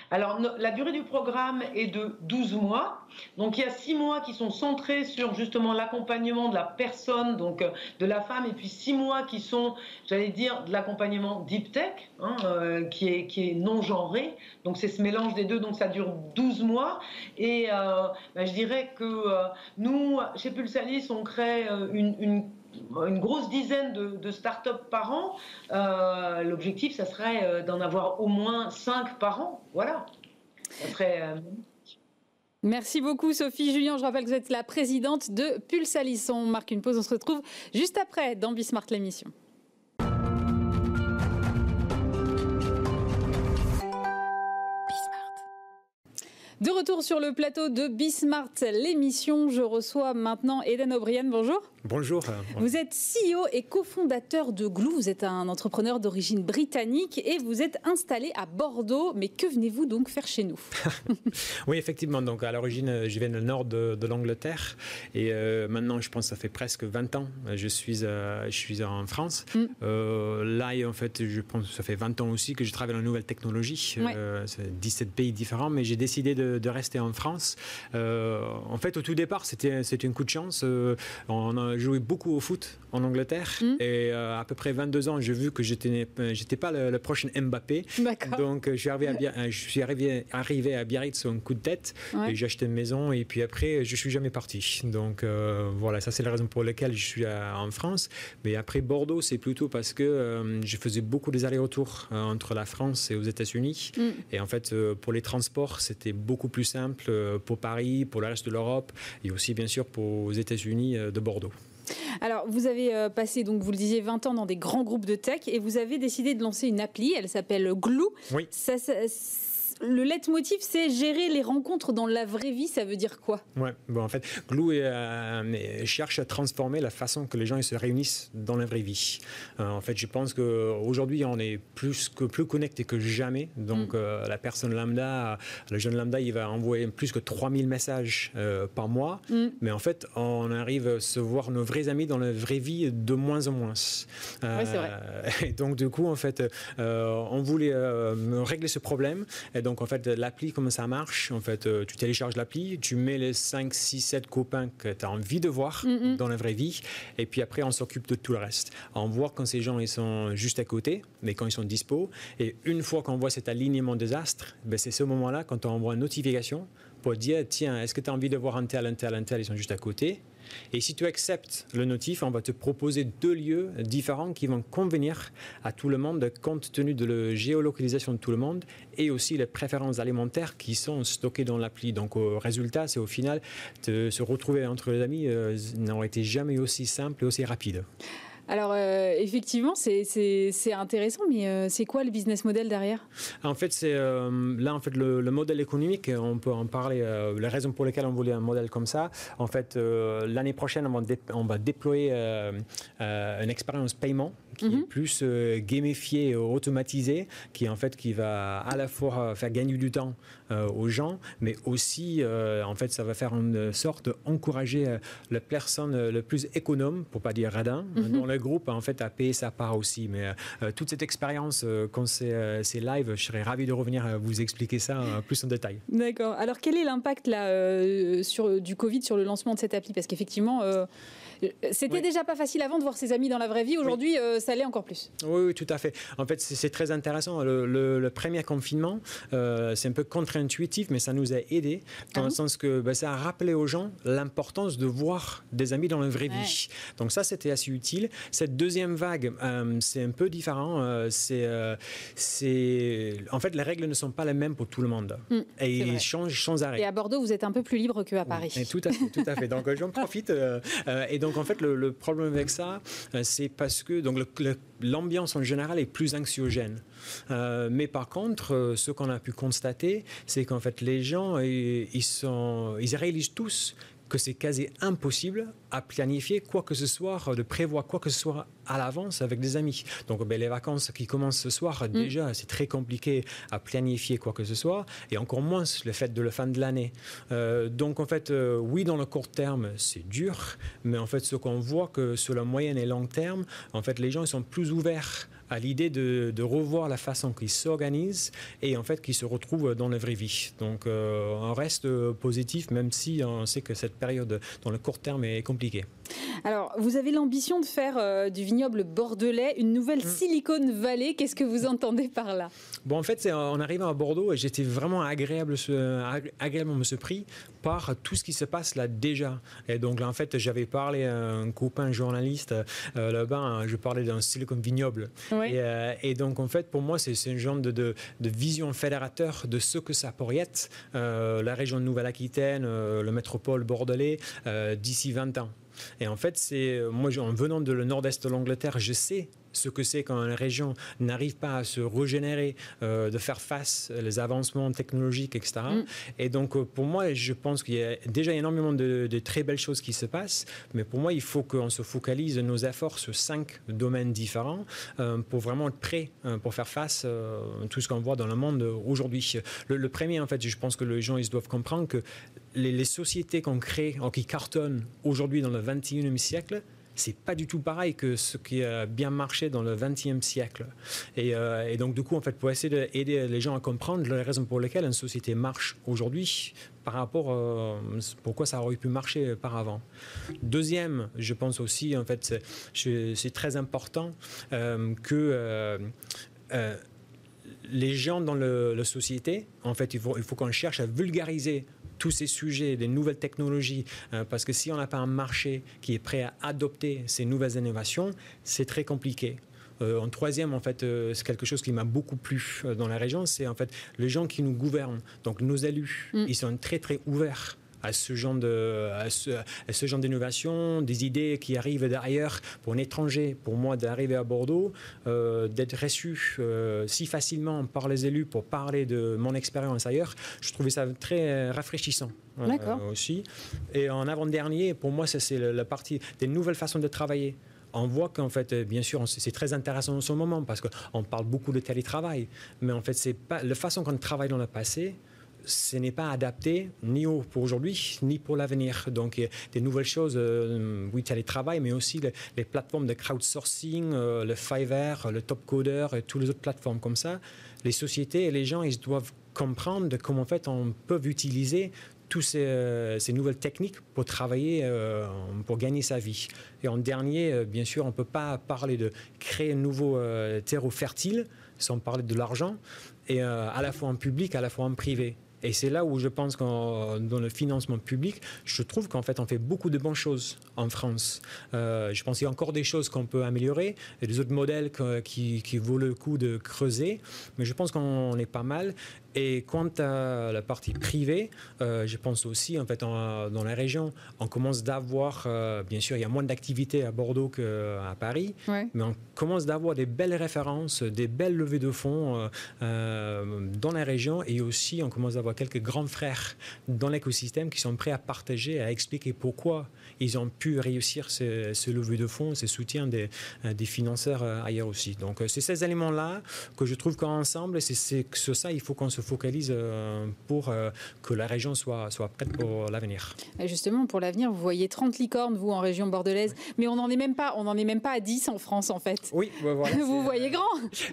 Alors, la durée du programme est de 12 mois. Donc, il y a 6 mois qui sont centrés sur justement l'accompagnement de la personne, donc euh, de la femme, et puis 6 mois qui sont, j'allais dire, de l'accompagnement deep tech, hein, euh, qui, est, qui est non genré. Donc, c'est ce mélange des deux. Donc, ça dure 12 mois. Et ben, je dirais que nous, chez Pulsalis, on crée une une grosse dizaine de, de start-up par an. Euh, l'objectif, ça serait euh, d'en avoir au moins 5 par an. Voilà. Ça. Euh, Merci beaucoup Sophie Julien. Je rappelle que vous êtes la présidente de Pulsalis. On marque une pause, on se retrouve juste après dans Bismart l'émission. De retour sur le plateau de Bismart, l'émission, je reçois maintenant Eden O'Brien. Bonjour. Bonjour. Vous êtes CEO et cofondateur de Glue. Vous êtes un entrepreneur d'origine britannique et vous êtes installé à Bordeaux. Mais que venez-vous donc faire chez nous? Oui, effectivement. Donc à l'origine, je viens du nord de, l'Angleterre et euh, maintenant, je pense que ça fait presque 20 ans. Je suis, euh, je suis en France. Mm. Euh, là, en fait, je pense que ça fait 20 ans aussi que je travaille dans la nouvelle technologie. c'est 17 pays différents, mais j'ai décidé de de, rester en France. Euh, en fait, au tout départ, c'était un coup de chance. Euh, on a joué beaucoup au foot en Angleterre mm. et euh, à peu près 22 ans, j'ai vu que j'étais j'étais pas le, prochain Mbappé. Donc, je suis arrivé à, je suis arrivé, arrivé à Biarritz sur un coup de tête et j'ai acheté une maison et puis après, je suis jamais parti. Donc, voilà, ça c'est la raison pour laquelle je suis en France. Mais après Bordeaux, c'est plutôt parce que je faisais beaucoup des allers-retours entre la France et aux États-Unis. Mm. Et en fait, pour les transports, c'était beaucoup beaucoup plus simple euh, pour Paris, pour le reste de l'Europe et aussi bien sûr pour les États-Unis euh, de Bordeaux. Alors, vous avez euh, passé, donc vous le disiez, 20 ans dans des grands groupes de tech et vous avez décidé de lancer une appli. Elle s'appelle Glue. Oui. Ça, le leitmotiv, c'est gérer les rencontres dans la vraie vie. Ça veut dire quoi? Ouais, bon, en fait, Glue euh, cherche à transformer la façon que les gens ils se réunissent dans la vraie vie. Euh, en fait, je pense qu'aujourd'hui, on est plus que plus connecté que jamais. Donc, mm. euh, la personne lambda, le jeune lambda, il va envoyer plus que 3000 messages par mois. Mm. Mais en fait, on arrive à se voir nos vrais amis dans la vraie vie de moins en moins. oui, c'est vrai. Et donc, du coup, en fait, on voulait régler ce problème. Et donc, en fait, l'appli, comment ça marche? En fait, euh, tu télécharges l'appli, tu mets les 5, 6, 7 copains que tu as envie de voir dans la vraie vie, et puis après, on s'occupe de tout le reste. On voit quand ces gens ils sont juste à côté, mais quand ils sont dispo. Et une fois qu'on voit cet alignement des astres, ben, c'est ce moment-là, quand on envoie une notification pour dire tiens, est-ce que tu as envie de voir un tel, un tel, un tel, ils sont juste à côté et si tu acceptes le notif, on va te proposer deux lieux différents qui vont convenir à tout le monde compte tenu de la géolocalisation de tout le monde et aussi les préférences alimentaires qui sont stockées dans l'appli. Donc au résultat, c'est au final de se retrouver entre les amis euh, n'aurait été jamais aussi simple et aussi rapide. Alors euh, effectivement, c'est intéressant, mais euh, c'est quoi le business model derrière? En fait, c'est euh, là en fait le, modèle économique. On peut en parler. les raisons pour lesquelles on voulait un modèle comme ça. En fait, l'année prochaine, on va, on va déployer une expérience paiement qui est mhm. plus gamifiée, automatisée, qui en fait qui va à la fois faire gagner du temps aux gens, mais aussi en fait ça va faire une sorte d'encourager la personne le plus économe, pour pas dire radin, dans le groupe en fait a payé sa part aussi. Mais euh, toute cette expérience, euh, quand c'est live, je serais ravi de revenir vous expliquer ça plus en détail. D'accord. Alors quel est l'impact là sur du Covid sur le lancement de cette appli? Parce qu'effectivement C'était déjà pas facile avant de voir ses amis dans la vraie vie. Aujourd'hui, ça l'est encore plus. Oui, tout à fait. En fait, c'est très intéressant. Le, premier confinement, c'est un peu contre-intuitif, mais ça nous a aidés dans ah le sens que bah, ça a rappelé aux gens l'importance de voir des amis dans la vraie vie. Donc ça, c'était assez utile. Cette deuxième vague, c'est un peu différent. c'est, c'est, en fait, les règles ne sont pas les mêmes pour tout le monde. Mm, et ils changent sans arrêt. Et à Bordeaux, vous êtes un peu plus libre qu'à Paris. Tout à fait, tout à fait. Donc j'en profite. Euh, euh, et donc en fait, le, problème avec ça, euh, c'est parce que donc l'ambiance en général est plus anxiogène. mais par contre, ce qu'on a pu constater, c'est qu'en fait, les gens, ils, ils réalisent tous que c'est quasi impossible à planifier quoi que ce soit, de prévoir quoi que ce soit à l'avance avec des amis. Donc ben, les vacances qui commencent ce soir, mm. déjà, c'est très compliqué à planifier quoi que ce soit, et encore moins le fait de la fin de l'année. Euh, donc en fait, euh, oui, dans le court terme, c'est dur, mais en fait, ce qu'on voit que sur le moyen et long terme, en fait, les gens ils sont plus ouverts à l'idée de, revoir la façon qu'ils s'organisent et en fait qu'ils se retrouvent dans la vraie vie. Donc euh, on reste positif même si on sait que cette période dans le court terme est compliquée. Alors, vous avez l'ambition de faire euh, du vignoble bordelais une nouvelle mm. Silicon Valley. Qu'est-ce que vous entendez par là? Bon, en fait, en arrivant à Bordeaux, j'étais vraiment agréable, agréablement surpris par tout ce qui se passe là déjà. Et donc, là, en fait, j'avais parlé à un copain journaliste euh, là-bas, hein, je parlais d'un Silicon Vignoble. Euh, et, donc, en fait, pour moi, c'est un genre de, de, vision fédérateur de ce que ça pourrait être, la région de Nouvelle-Aquitaine, le métropole bordelais, d'ici 20 ans. Et en fait, c'est moi, en venant de le nord-est de l'Angleterre, je sais ce que c'est quand une région n'arrive pas à se régénérer, euh, de faire face aux avancements technologiques, etc. Mm. Et donc, euh, pour moi, je pense qu'il y a déjà énormément de, très belles choses qui se passent, mais pour moi, il faut qu'on se focalise nos efforts sur cinq domaines différents euh, pour vraiment être prêt pour faire face à tout ce qu'on voit dans le monde aujourd'hui. Le, premier, en fait, je pense que les gens ils doivent comprendre que les, sociétés qu'on crée, qui cartonnent aujourd'hui dans le 21e siècle, c'est pas du tout pareil que ce qui a bien marché dans le XXe siècle. Euh, et, donc, du coup, en fait, pour essayer d'aider les gens à comprendre les raisons pour lesquelles une société marche aujourd'hui par rapport à euh, pourquoi ça aurait pu marcher par avant. Deuxième, je pense aussi, en fait, c'est très important euh, que les gens dans la société, en fait, il faut qu'on cherche à vulgariser tous ces sujets, des nouvelles technologies, euh, parce que si on n'a pas un marché qui est prêt à adopter ces nouvelles innovations, c'est très compliqué. Euh, en troisième, en fait, euh, c'est quelque chose qui m'a beaucoup plu dans la région, c'est en fait les gens qui nous gouvernent, donc nos élus, mm. ils sont très très ouverts à ce genre de à ce, genre d'innovation, des idées qui arrivent d'ailleurs pour un étranger, pour moi d'arriver à Bordeaux, euh, d'être reçu euh, si facilement par les élus pour parler de mon expérience ailleurs, je trouvais ça très rafraîchissant. Euh, aussi. Et en avant-dernier, pour moi, ça c'est la partie des nouvelles façons de travailler on voit qu'en fait, bien sûr, c'est très intéressant en ce moment parce qu'on parle beaucoup de télétravail, mais en fait, c'est pas la façon qu'on travaille dans le passé ce n'est pas adapté ni pour aujourd'hui, ni pour l'avenir. Donc, a des nouvelles choses, euh, oui, télétravail, mais aussi les, plateformes de crowdsourcing, euh, le Fiverr, le Topcoder et toutes les autres plateformes comme ça. Les sociétés et les gens, ils doivent comprendre comment en fait on peut utiliser toutes ces, euh, ces, nouvelles techniques pour travailler, pour gagner sa vie. Et en dernier, bien sûr, on ne peut pas parler de créer un nouveau terreau fertile sans parler de l'argent, et à la fois en public, à la fois en privé. Et c'est là où je pense que dans le financement public, je trouve qu'en fait, on fait beaucoup de bonnes choses en France. Euh, je pense qu'il y a encore des choses qu'on peut améliorer, et des autres modèles qui, qui le coup de creuser, mais je pense qu'on est pas mal. Et quant à la partie privée, euh, je pense aussi, en fait, dans la région, on commence d'avoir, euh, bien sûr, il y a moins d'activités à Bordeaux qu'à Paris, mais on commence d'avoir des belles références, des belles levées de fonds euh, dans la région, et aussi on commence d'avoir quelques grands frères dans l'écosystème qui sont prêts à partager, à expliquer pourquoi ils ont pu réussir ce, ce levée de fonds, ce soutien des, des financeurs ailleurs aussi. Donc, c'est ces éléments-là que je trouve qu'ensemble, c'est sur ça, il faut qu'on se focalise euh, pour euh, que la région soit, soit prête pour l'avenir. Justement, pour l'avenir, vous voyez 30 licornes, vous, en région bordelaise, mais on n'en est, même pas, on est même pas à 10 en France, en fait. Oui, bah voilà, vous voyez grand.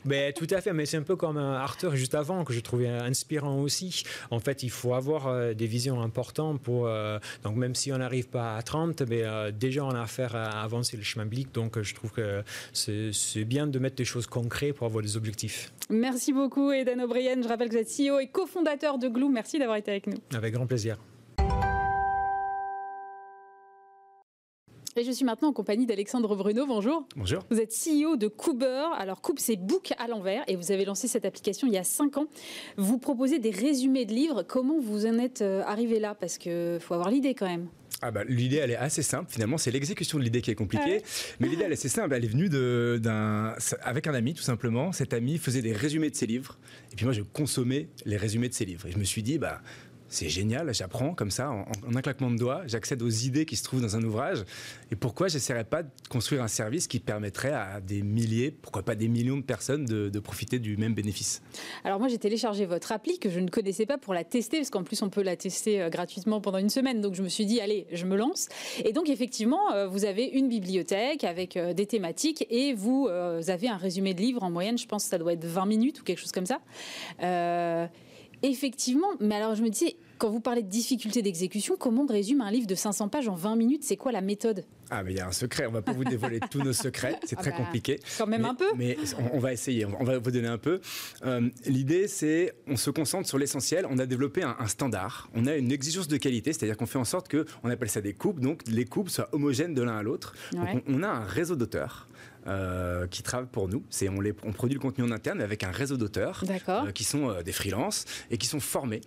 Mais, tout à fait, mais c'est un peu comme euh, Arthur juste avant, que je trouvais inspirant aussi. En fait, il faut avoir des visions importantes pour... donc, même si on n'arrive pas à 30, mais déjà on a affaire à avancer le chemin biblique, donc je trouve que c'est bien de mettre des choses concrètes pour avoir des objectifs. Merci beaucoup, Eden O'Brien. Je rappelle que vous êtes CEO et cofondateur de Glue. Merci d'avoir été avec nous. Avec grand plaisir. Et je suis maintenant en compagnie d'Alexandre Bruno. Bonjour. Bonjour. Vous êtes CEO de Cooper. Alors, Coupe, c'est Book à l'envers et vous avez lancé cette application il y a 5 ans. Vous proposez des résumés de livres. Comment vous en êtes euh, arrivé là? Parce qu'il faut avoir l'idée quand même. Ah bah, l'idée, elle est assez simple. Finalement, c'est l'exécution de l'idée qui est compliquée. Mais l'idée, elle est assez simple. Elle est venue d'un, avec un ami, tout simplement. Cet ami faisait des résumés de ses livres. Et puis moi, je consommais les résumés de ses livres. Et je me suis dit, bah, c'est génial, j'apprends comme ça, en, un claquement de doigts, j'accède aux idées qui se trouvent dans un ouvrage. Et pourquoi j'essaierais pas de construire un service qui permettrait à des milliers, pourquoi pas des millions de personnes de, profiter du même bénéfice? Alors moi j'ai téléchargé votre appli que je ne connaissais pas pour la tester, parce qu'en plus on peut la tester euh, gratuitement pendant une semaine. Donc je me suis dit, allez, je me lance. Et donc effectivement, euh, vous avez une bibliothèque avec euh, des thématiques et vous avez un résumé de livres en moyenne, je pense que ça doit être 20 minutes ou quelque chose comme ça. Effectivement, mais alors je me disais, quand vous parlez de difficulté d'exécution, comment on résume un livre de 500 pages en 20 minutes? C'est quoi la méthode? Ah, mais il y a un secret. On va pas vous dévoiler tous nos secrets. C'est ah très bah, compliqué. Quand même un peu. Mais on, va essayer. On va vous donner un peu. Euh, l'idée, c'est on se concentre sur l'essentiel. On a développé un, standard. On a une exigence de qualité, c'est-à-dire qu'on fait en sorte que on appelle ça des coupes. Donc les coupes soient homogènes de l'un à l'autre. on, a un réseau d'auteurs. Euh, qui travaillent pour nous. C'est on, les, on produit le contenu en interne avec un réseau d'auteurs euh, qui sont euh, des freelances et qui sont formés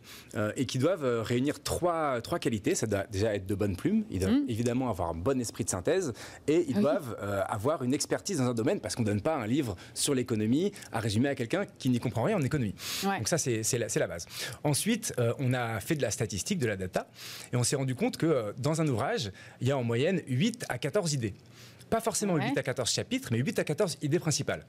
et qui doivent réunir trois, trois qualités. Ça doit déjà être de bonnes plumes, ils doivent mm. évidemment avoir un bon esprit de synthèse et ils ah doivent avoir une expertise dans un domaine parce qu'on ne donne pas un livre sur l'économie à résumer à quelqu'un qui n'y comprend rien en économie. Donc ça, c'est la, la, base. Ensuite, on a fait de la statistique, de la data et on s'est rendu compte que dans un ouvrage, il y a en moyenne 8 à 14 idées. Pas forcément 8 à 14 chapitres, mais 8 à 14 idées principales.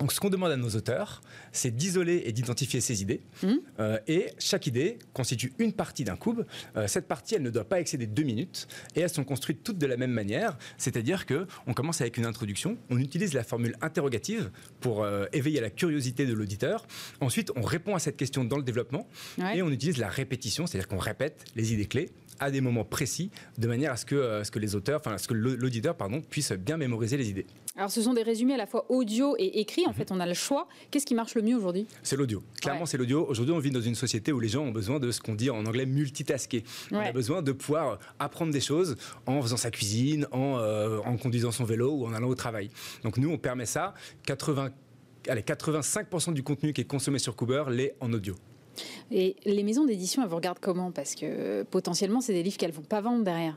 Donc, ce qu'on demande à nos auteurs, c'est d'isoler et d'identifier ces idées. Mmh. Euh, et chaque idée constitue une partie d'un cube. Euh, cette partie, elle ne doit pas excéder deux minutes. Et elles sont construites toutes de la même manière. C'est-à-dire que on commence avec une introduction. On utilise la formule interrogative pour euh, éveiller la curiosité de l'auditeur. Ensuite, on répond à cette question dans le développement. Et on utilise la répétition, c'est-à-dire qu'on répète les idées clés à des moments précis, de manière à ce que, euh, ce que les auteurs, enfin, ce que l'auditeur, pardon, puisse bien mémoriser les idées. Alors, ce sont des résumés à la fois audio et écrit. En mhm. fait, on a le choix. Qu'est-ce qui marche le mieux aujourd'hui? C'est l'audio. Clairement, c'est l'audio. Aujourd'hui, on vit dans une société où les gens ont besoin de ce qu'on dit en anglais multitasker. On a besoin de pouvoir apprendre des choses en faisant sa cuisine, en, euh, en conduisant son vélo ou en allant au travail. Donc, nous, on permet ça. 80, allez, 85% du contenu qui est consommé sur Cooper l'est en audio. Et les maisons d'édition, elles vous regardent comment? Parce que potentiellement, c'est des livres qu'elles vont pas vendre derrière.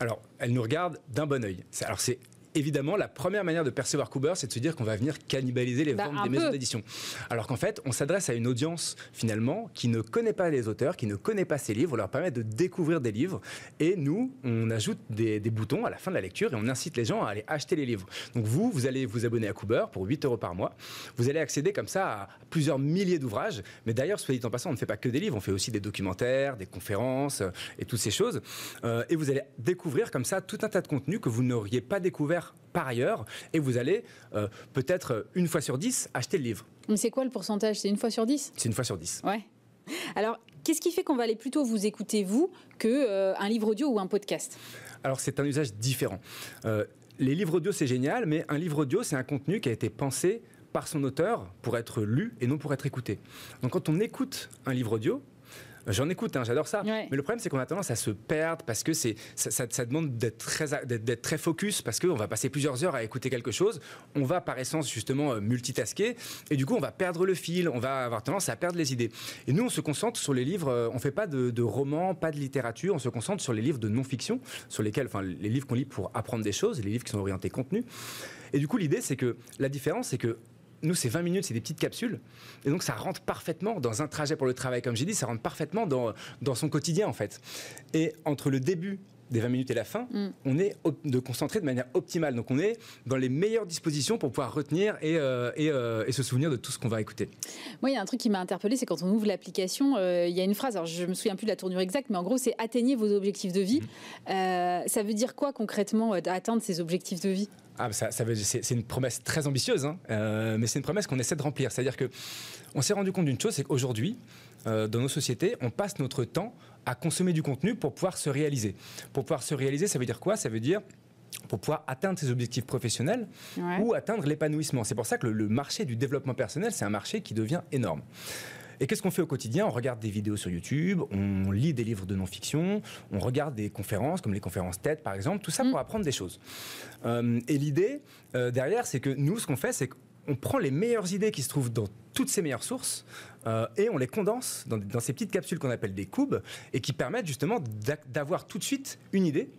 Alors, elles nous regardent d'un bon oeil. Alors, c'est évidemment, la première manière de percevoir Cooper, c'est de se dire qu'on va venir cannibaliser les bah, ventes des maisons d'édition. Alors qu'en fait, on s'adresse à une audience, finalement, qui ne connaît pas les auteurs, qui ne connaît pas ces livres, on leur permet de découvrir des livres. Et nous, on ajoute des, boutons à la fin de la lecture et on incite les gens à aller acheter les livres. Donc vous, vous allez vous abonner à Cooper pour 8 euros par mois. Vous allez accéder comme ça à plusieurs milliers d'ouvrages. Mais d'ailleurs, soit dit en passant, on ne fait pas que des livres, on fait aussi des documentaires, des conférences euh, et toutes ces choses. Euh, et vous allez découvrir comme ça tout un tas de contenus que vous n'auriez pas découvert par ailleurs et vous allez euh, peut-être une fois sur dix acheter le livre. Mais c'est quoi le pourcentage? C'est une fois sur dix? C'est une fois sur dix. Ouais. Alors, qu'est-ce qui fait qu'on va aller plutôt vous écouter, vous, qu'un euh, un livre audio ou un podcast? Alors, c'est un usage différent. Euh, les livres audio, c'est génial, mais un livre audio, c'est un contenu qui a été pensé par son auteur pour être lu et non pour être écouté. Donc, quand on écoute un livre audio, J'en écoute, hein, j'adore ça. Mais le problème, c'est qu'on a tendance à se perdre parce que c'est, ça, demande d'être très, d'être, très focus parce qu'on va passer plusieurs heures à écouter quelque chose. On va par essence justement euh, multitasker et du coup, on va perdre le fil, on va avoir tendance à perdre les idées. Et nous, on se concentre sur les livres, euh, on fait pas de, de romans, pas de littérature, on se concentre sur les livres de non-fiction, sur lesquels, enfin, les livres qu'on lit pour apprendre des choses, les livres qui sont orientés contenu. Et du coup, l'idée, c'est que la différence, c'est que nous, c'est 20 minutes, c'est des petites capsules. Et donc, ça rentre parfaitement dans un trajet pour le travail, comme j'ai dit, ça rentre parfaitement dans, dans son quotidien, en fait. Et entre le début des 20 minutes et la fin, mm. on est de concentrer de manière optimale. Donc on est dans les meilleures dispositions pour pouvoir retenir et, euh, euh, et, se souvenir de tout ce qu'on va écouter. Moi, il y a un truc qui m'a interpellé, c'est quand on ouvre l'application, euh, il y a une phrase, alors je me souviens plus de la tournure exacte, mais en gros, c'est atteignez vos objectifs de vie. Mm. ça veut dire quoi concrètement d'atteindre ces objectifs de vie? Ah, ça, ça c'est une promesse très ambitieuse, hein. mais c'est une promesse qu'on essaie de remplir. C'est-à-dire que on s'est rendu compte d'une chose, c'est qu'aujourd'hui, dans nos sociétés, on passe notre temps à consommer du contenu pour pouvoir se réaliser. Pour pouvoir se réaliser, ça veut dire quoi? Ça veut dire pour pouvoir atteindre ses objectifs professionnels ou atteindre l'épanouissement. C'est pour ça que le, marché du développement personnel, c'est un marché qui devient énorme. Et qu'est-ce qu'on fait au quotidien? On regarde des vidéos sur YouTube, on lit des livres de non-fiction, on regarde des conférences comme les conférences TED par exemple, tout ça pour mm. apprendre des choses. Euh, et l'idée euh, derrière, c'est que nous, ce qu'on fait, c'est qu'on prend les meilleures idées qui se trouvent dans toutes ces meilleures sources euh, et on les condense dans, dans ces petites capsules qu'on appelle des cubes et qui permettent justement d'avoir tout de suite une idée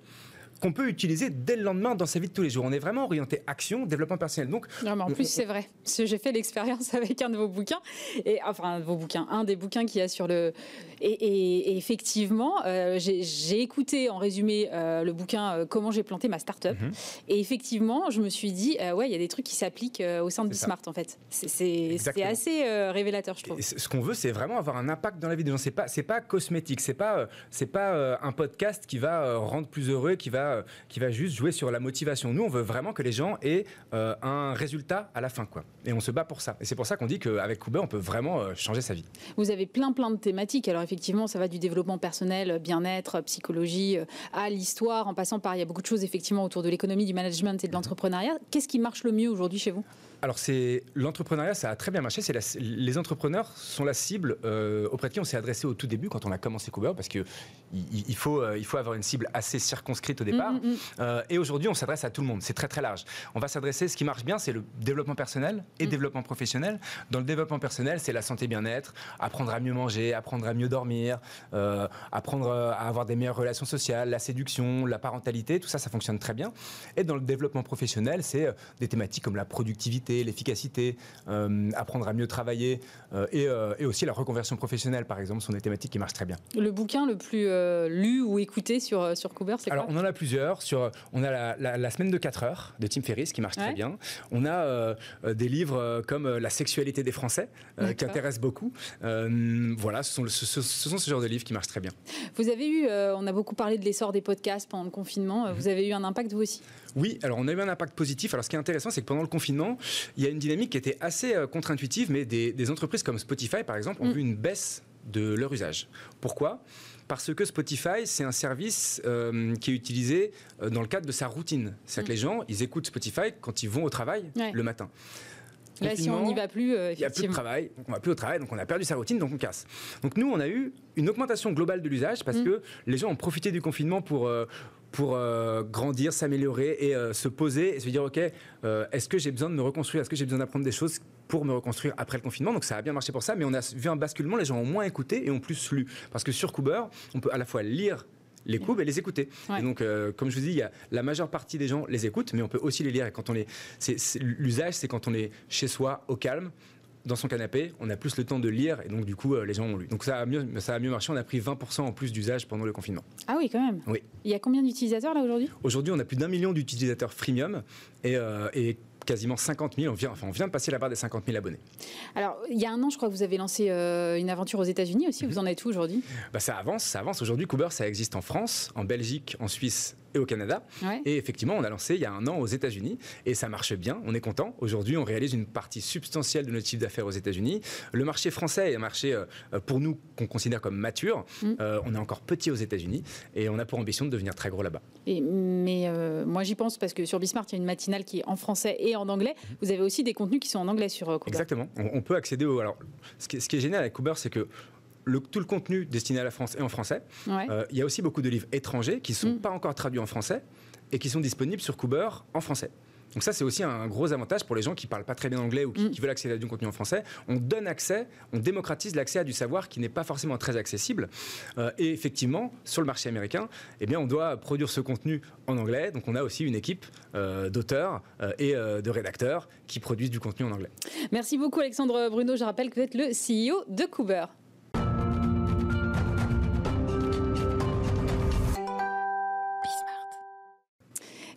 qu'on peut utiliser dès le lendemain dans sa vie de tous les jours. On est vraiment orienté action, développement personnel. Donc, non, mais en plus, c'est vrai. J'ai fait l'expérience avec un de vos bouquins, et enfin, un de vos bouquins, un des bouquins qui a sur le. Et, effectivement, euh, j'ai écouté en résumé euh, le bouquin euh, Comment j'ai planté ma start-up. Mhm. Et effectivement, je me suis dit, ouais, il y a des trucs qui s'appliquent au sein de Bismart, en fait. C'est assez révélateur, je trouve. ce qu'on veut, c'est vraiment avoir un impact dans la vie des gens. C'est pas, pas cosmétique. C'est pas, c'est pas un podcast qui va rendre plus heureux, qui va euh, qui va juste jouer sur la motivation. Nous, on veut vraiment que les gens aient euh, un résultat à la fin, quoi. Et on se bat pour ça. Et c'est pour ça qu'on dit qu'avec Kuber, on peut vraiment euh, changer sa vie. Vous avez plein, plein de thématiques. Alors effectivement, ça va du développement personnel, bien-être, psychologie, à l'histoire, en passant par il y a beaucoup de choses effectivement autour de l'économie, du management et de l'entrepreneuriat. Qu'est-ce qui marche le mieux aujourd'hui chez vous? Alors c'est l'entrepreneuriat, ça a très bien marché. C'est les entrepreneurs sont la cible euh, auprès de qui on s'est adressé au tout début quand on a commencé Cooper, parce que il, faut euh, il faut avoir une cible assez circonscrite au départ. Mm, mm, mm. Euh, et aujourd'hui, on s'adresse à tout le monde. C'est très très large. On va s'adresser. Ce qui marche bien, c'est le développement personnel et développement professionnel. Dans le développement personnel, c'est la santé bien-être, apprendre à mieux manger, apprendre à mieux dormir, apprendre à avoir des meilleures relations sociales, la séduction, la parentalité. Tout ça, ça fonctionne très bien. Et dans le développement professionnel, c'est des thématiques comme la productivité l'efficacité, euh, apprendre à mieux travailler euh, euh, et, aussi la reconversion professionnelle, par exemple, sont des thématiques qui marchent très bien. Le bouquin le plus lu ou écouté sur, sur c'est quoi? Alors, on en a plusieurs. Sur, on a la, semaine de 4 heures de Tim Ferriss qui marche très bien. On a des livres comme La sexualité des Français qui intéressent beaucoup. voilà, ce sont, ce, sont ce genre de livres qui marchent très bien. Vous avez eu, on a beaucoup parlé de l'essor des podcasts pendant le confinement. Mhm. Vous avez eu un impact vous aussi? Oui, alors on a eu un impact positif. Alors ce qui est intéressant, c'est que pendant le confinement, il y a une dynamique qui était assez euh, contre-intuitive, mais des, entreprises comme Spotify, par exemple, ont mm. vu une baisse de leur usage. Pourquoi? Parce que Spotify, c'est un service euh, qui est utilisé euh, dans le cadre de sa routine. C'est-à-dire que mm. les gens, ils écoutent Spotify quand ils vont au travail le matin. Là, si on n'y va plus, il n'y a plus de travail, donc on va plus au travail, donc on a perdu sa routine, donc on casse. Donc nous, on a eu une augmentation globale de l'usage parce mm. que les gens ont profité du confinement pour pour euh, grandir, s'améliorer et euh, se poser et se dire ok, euh, est-ce que j'ai besoin de me reconstruire, est-ce que j'ai besoin d'apprendre des choses pour me reconstruire après le confinement? Donc ça a bien marché pour ça, mais on a vu un basculement, les gens ont moins écouté et ont plus lu. Parce que sur Cooper, on peut à la fois lire les coups et les écouter. Et donc, comme je vous dis, y a, la majeure partie des gens les écoutent, mais on peut aussi les lire. Et quand on les, l'usage, c'est quand on est chez soi, au calme, dans son canapé, on a plus le temps de lire et donc du coup euh, les gens ont lu. Donc ça a mieux, ça a mieux marché, on a pris 20% en plus d'usage pendant le confinement. Ah oui quand même. Oui. Il y a combien d'utilisateurs là aujourd'hui? Aujourd'hui on a plus d'un million d'utilisateurs freemium et, euh, et quasiment 50 000. On vient, enfin, on vient de passer la barre des 50 000 abonnés. Alors, il y a un an, je crois que vous avez lancé euh, une aventure aux États-Unis aussi. Vous mhm. en êtes où aujourd'hui? Bah, Ça avance, ça avance. Aujourd'hui, Cooper, ça existe en France, en Belgique, en Suisse et au Canada. Et effectivement, on a lancé il y a un an aux États-Unis et ça marche bien. On est content. Aujourd'hui, on réalise une partie substantielle de notre chiffre d'affaires aux États-Unis. Le marché français est un marché euh, pour nous qu'on considère comme mature. Mm. Euh, on est encore petit aux États-Unis et on a pour ambition de devenir très gros là-bas. Mais euh, moi, j'y pense parce que sur Bismart, il y a une matinale qui est en français et en anglais. Mm-hmm. Vous avez aussi des contenus qui sont en anglais sur Cooper. Exactement. On, peut accéder au. Alors, ce qui, ce qui est génial avec Cooper, c'est que tout le contenu destiné à la France est en français. Euh, il y a aussi beaucoup de livres étrangers qui ne sont mm. pas encore traduits en français et qui sont disponibles sur Cooper en français. Donc ça, c'est aussi un gros avantage pour les gens qui parlent pas très bien anglais ou qui, mm. veulent accéder à du contenu en français. On donne accès, on démocratise l'accès à du savoir qui n'est pas forcément très accessible. Euh, et effectivement, sur le marché américain, eh bien, on doit produire ce contenu en anglais. Donc on a aussi une équipe euh, d'auteurs et de rédacteurs qui produisent du contenu en anglais. Merci beaucoup Alexandre Bruno. Je rappelle que vous êtes le CEO de Cooper.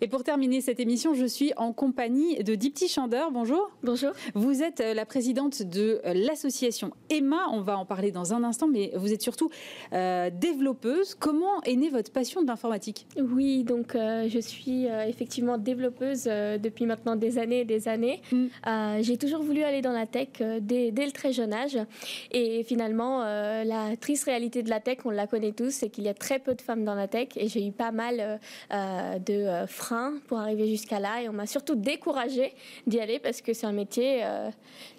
Et pour terminer cette émission, je suis en compagnie de Dipti Chander. Bonjour. Bonjour. Vous êtes la présidente de l'association Emma. On va en parler dans un instant, mais vous êtes surtout développeuse. Comment est née votre passion de l'informatique? Oui, donc je suis effectivement développeuse depuis maintenant des années et des années. Mm. J'ai toujours voulu aller dans la tech dès, dès, le très jeune âge. Et finalement, la triste réalité de la tech, on la connaît tous, c'est qu'il y a très peu de femmes dans la tech et j'ai eu pas mal euh, euh, de euh, pour arriver jusqu'à là et on m'a surtout découragée d'y aller parce que c'est un métier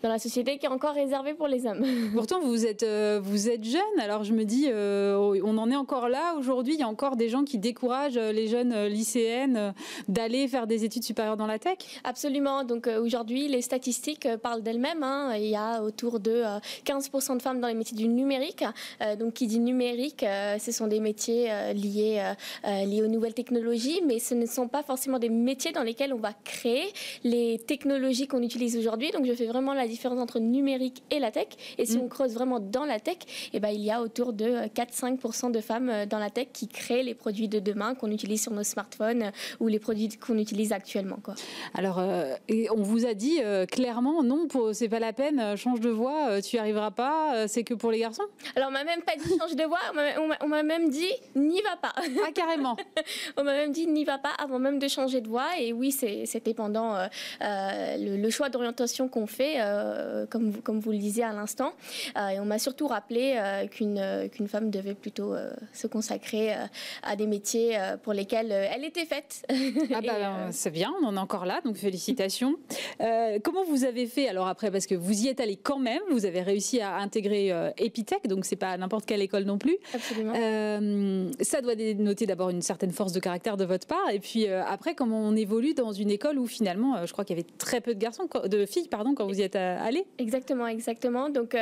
dans la société qui est encore réservé pour les hommes. Pourtant, vous êtes, vous êtes jeune, alors je me dis, on en est encore là aujourd'hui, il y a encore des gens qui découragent les jeunes lycéennes d'aller faire des études supérieures dans la tech Absolument, donc aujourd'hui les statistiques parlent d'elles-mêmes, hein. il y a autour de 15% de femmes dans les métiers du numérique, donc qui dit numérique, ce sont des métiers liés, liés aux nouvelles technologies, mais ce ne sont pas forcément des métiers dans lesquels on va créer les technologies qu'on utilise aujourd'hui. Donc je fais vraiment la différence entre numérique et la tech. Et si mm. on creuse vraiment dans la tech, eh ben, il y a autour de 4-5% de femmes euh, dans la tech qui créent les produits de demain qu'on utilise sur nos smartphones euh, ou les produits qu'on utilise actuellement. Quoi. Alors, euh, on vous a dit clairement, non, c'est pas la peine, change de voix, tu n'y arriveras pas, c'est que pour les garçons? Alors, on m'a même pas dit change de voix, on m'a même dit n'y va pas. Ah, carrément On m'a même dit n'y va pas avant même de changer de voie. Et oui, c'était pendant euh, euh, le, choix d'orientation qu'on fait, euh, comme, vous, comme vous le disiez à l'instant. et on m'a surtout rappelé qu'une qu'une femme devait plutôt se consacrer à des métiers pour lesquels elle était faite. Ah bah, c'est bien, on en est encore là, donc félicitations. comment vous avez fait alors après Parce que vous y êtes allé quand même, vous avez réussi à intégrer Epitech, donc c'est pas n'importe quelle école non plus. Absolument. ça doit dénoter d'abord une certaine force de caractère de votre part. Et puis euh, après, comment on évolue dans une école où finalement, euh, je crois qu'il y avait très peu de garçons, de filles, pardon, quand vous y êtes euh, allé. Exactement, exactement. Donc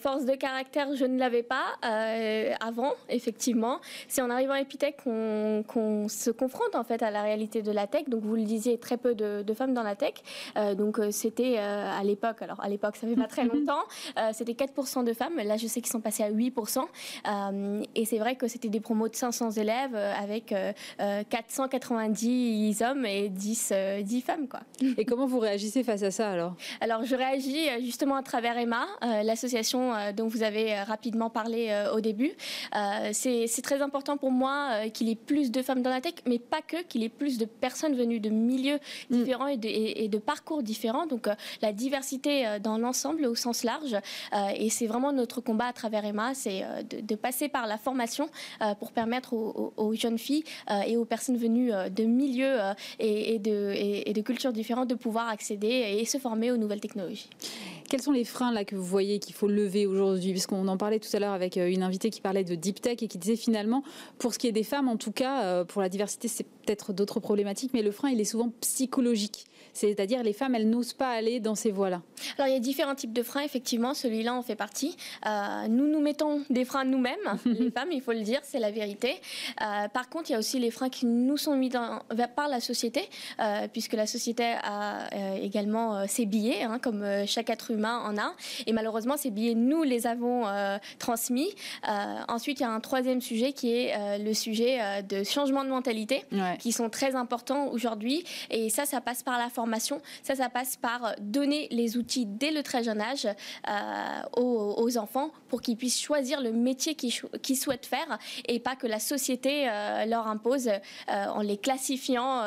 force de caractère, je ne l'avais pas avant, effectivement. C'est en arrivant à Epitech qu'on se confronte en fait à la réalité de la tech. Donc vous le disiez, très peu de, femmes dans la tech. donc c'était à l'époque, alors à l'époque, ça fait pas très longtemps, c'était 4% de femmes. Là, je sais qu'ils sont passés à 8%. et c'est vrai que c'était des promos de 500 élèves avec 490 hommes et 10, 10 femmes. Quoi. Et comment vous réagissez face à ça alors? Alors je réagis euh, justement à travers Emma, euh, l'association euh, dont vous avez rapidement parlé au début. C'est très important pour moi qu'il y ait plus de femmes dans la tech, mais pas que, qu'il y ait plus de personnes venues de milieux mm. différents et, de, et, de, parcours différents. Donc la diversité dans l'ensemble au sens large. et c'est vraiment notre combat à travers Emma, c'est de, passer par la formation pour permettre aux, aux jeunes filles et aux personnes venues euh, de milieux euh, et, de, et, de cultures différentes de pouvoir accéder et se former aux nouvelles technologies. Quels sont les freins là que vous voyez qu'il faut lever aujourd'hui? Puisqu'on en parlait tout à l'heure avec euh, une invitée qui parlait de deep tech et qui disait finalement, pour ce qui est des femmes, en tout cas, pour la diversité, c'est peut-être d'autres problématiques, mais le frein, il est souvent psychologique. C'est-à-dire les femmes, elles n'osent pas aller dans ces voies-là. Alors il y a différents types de freins, effectivement, celui-là en fait partie. Euh, nous nous mettons des freins nous-mêmes, les femmes, il faut le dire, c'est la vérité. Euh, par contre, il y a aussi les freins qui nous sont mis dans, par la société, euh, puisque la société a également ses billets, hein, comme chaque être humain en a. Et malheureusement, ces billets, nous les avons transmis. ensuite, il y a un troisième sujet qui est le sujet de changement de mentalité, qui sont très importants aujourd'hui. Et ça, ça passe par la Ça, ça passe par donner les outils dès le très jeune âge euh, aux, enfants pour qu'ils puissent choisir le métier qu'ils souhaitent faire et pas que la société euh, leur impose euh, en les classifiant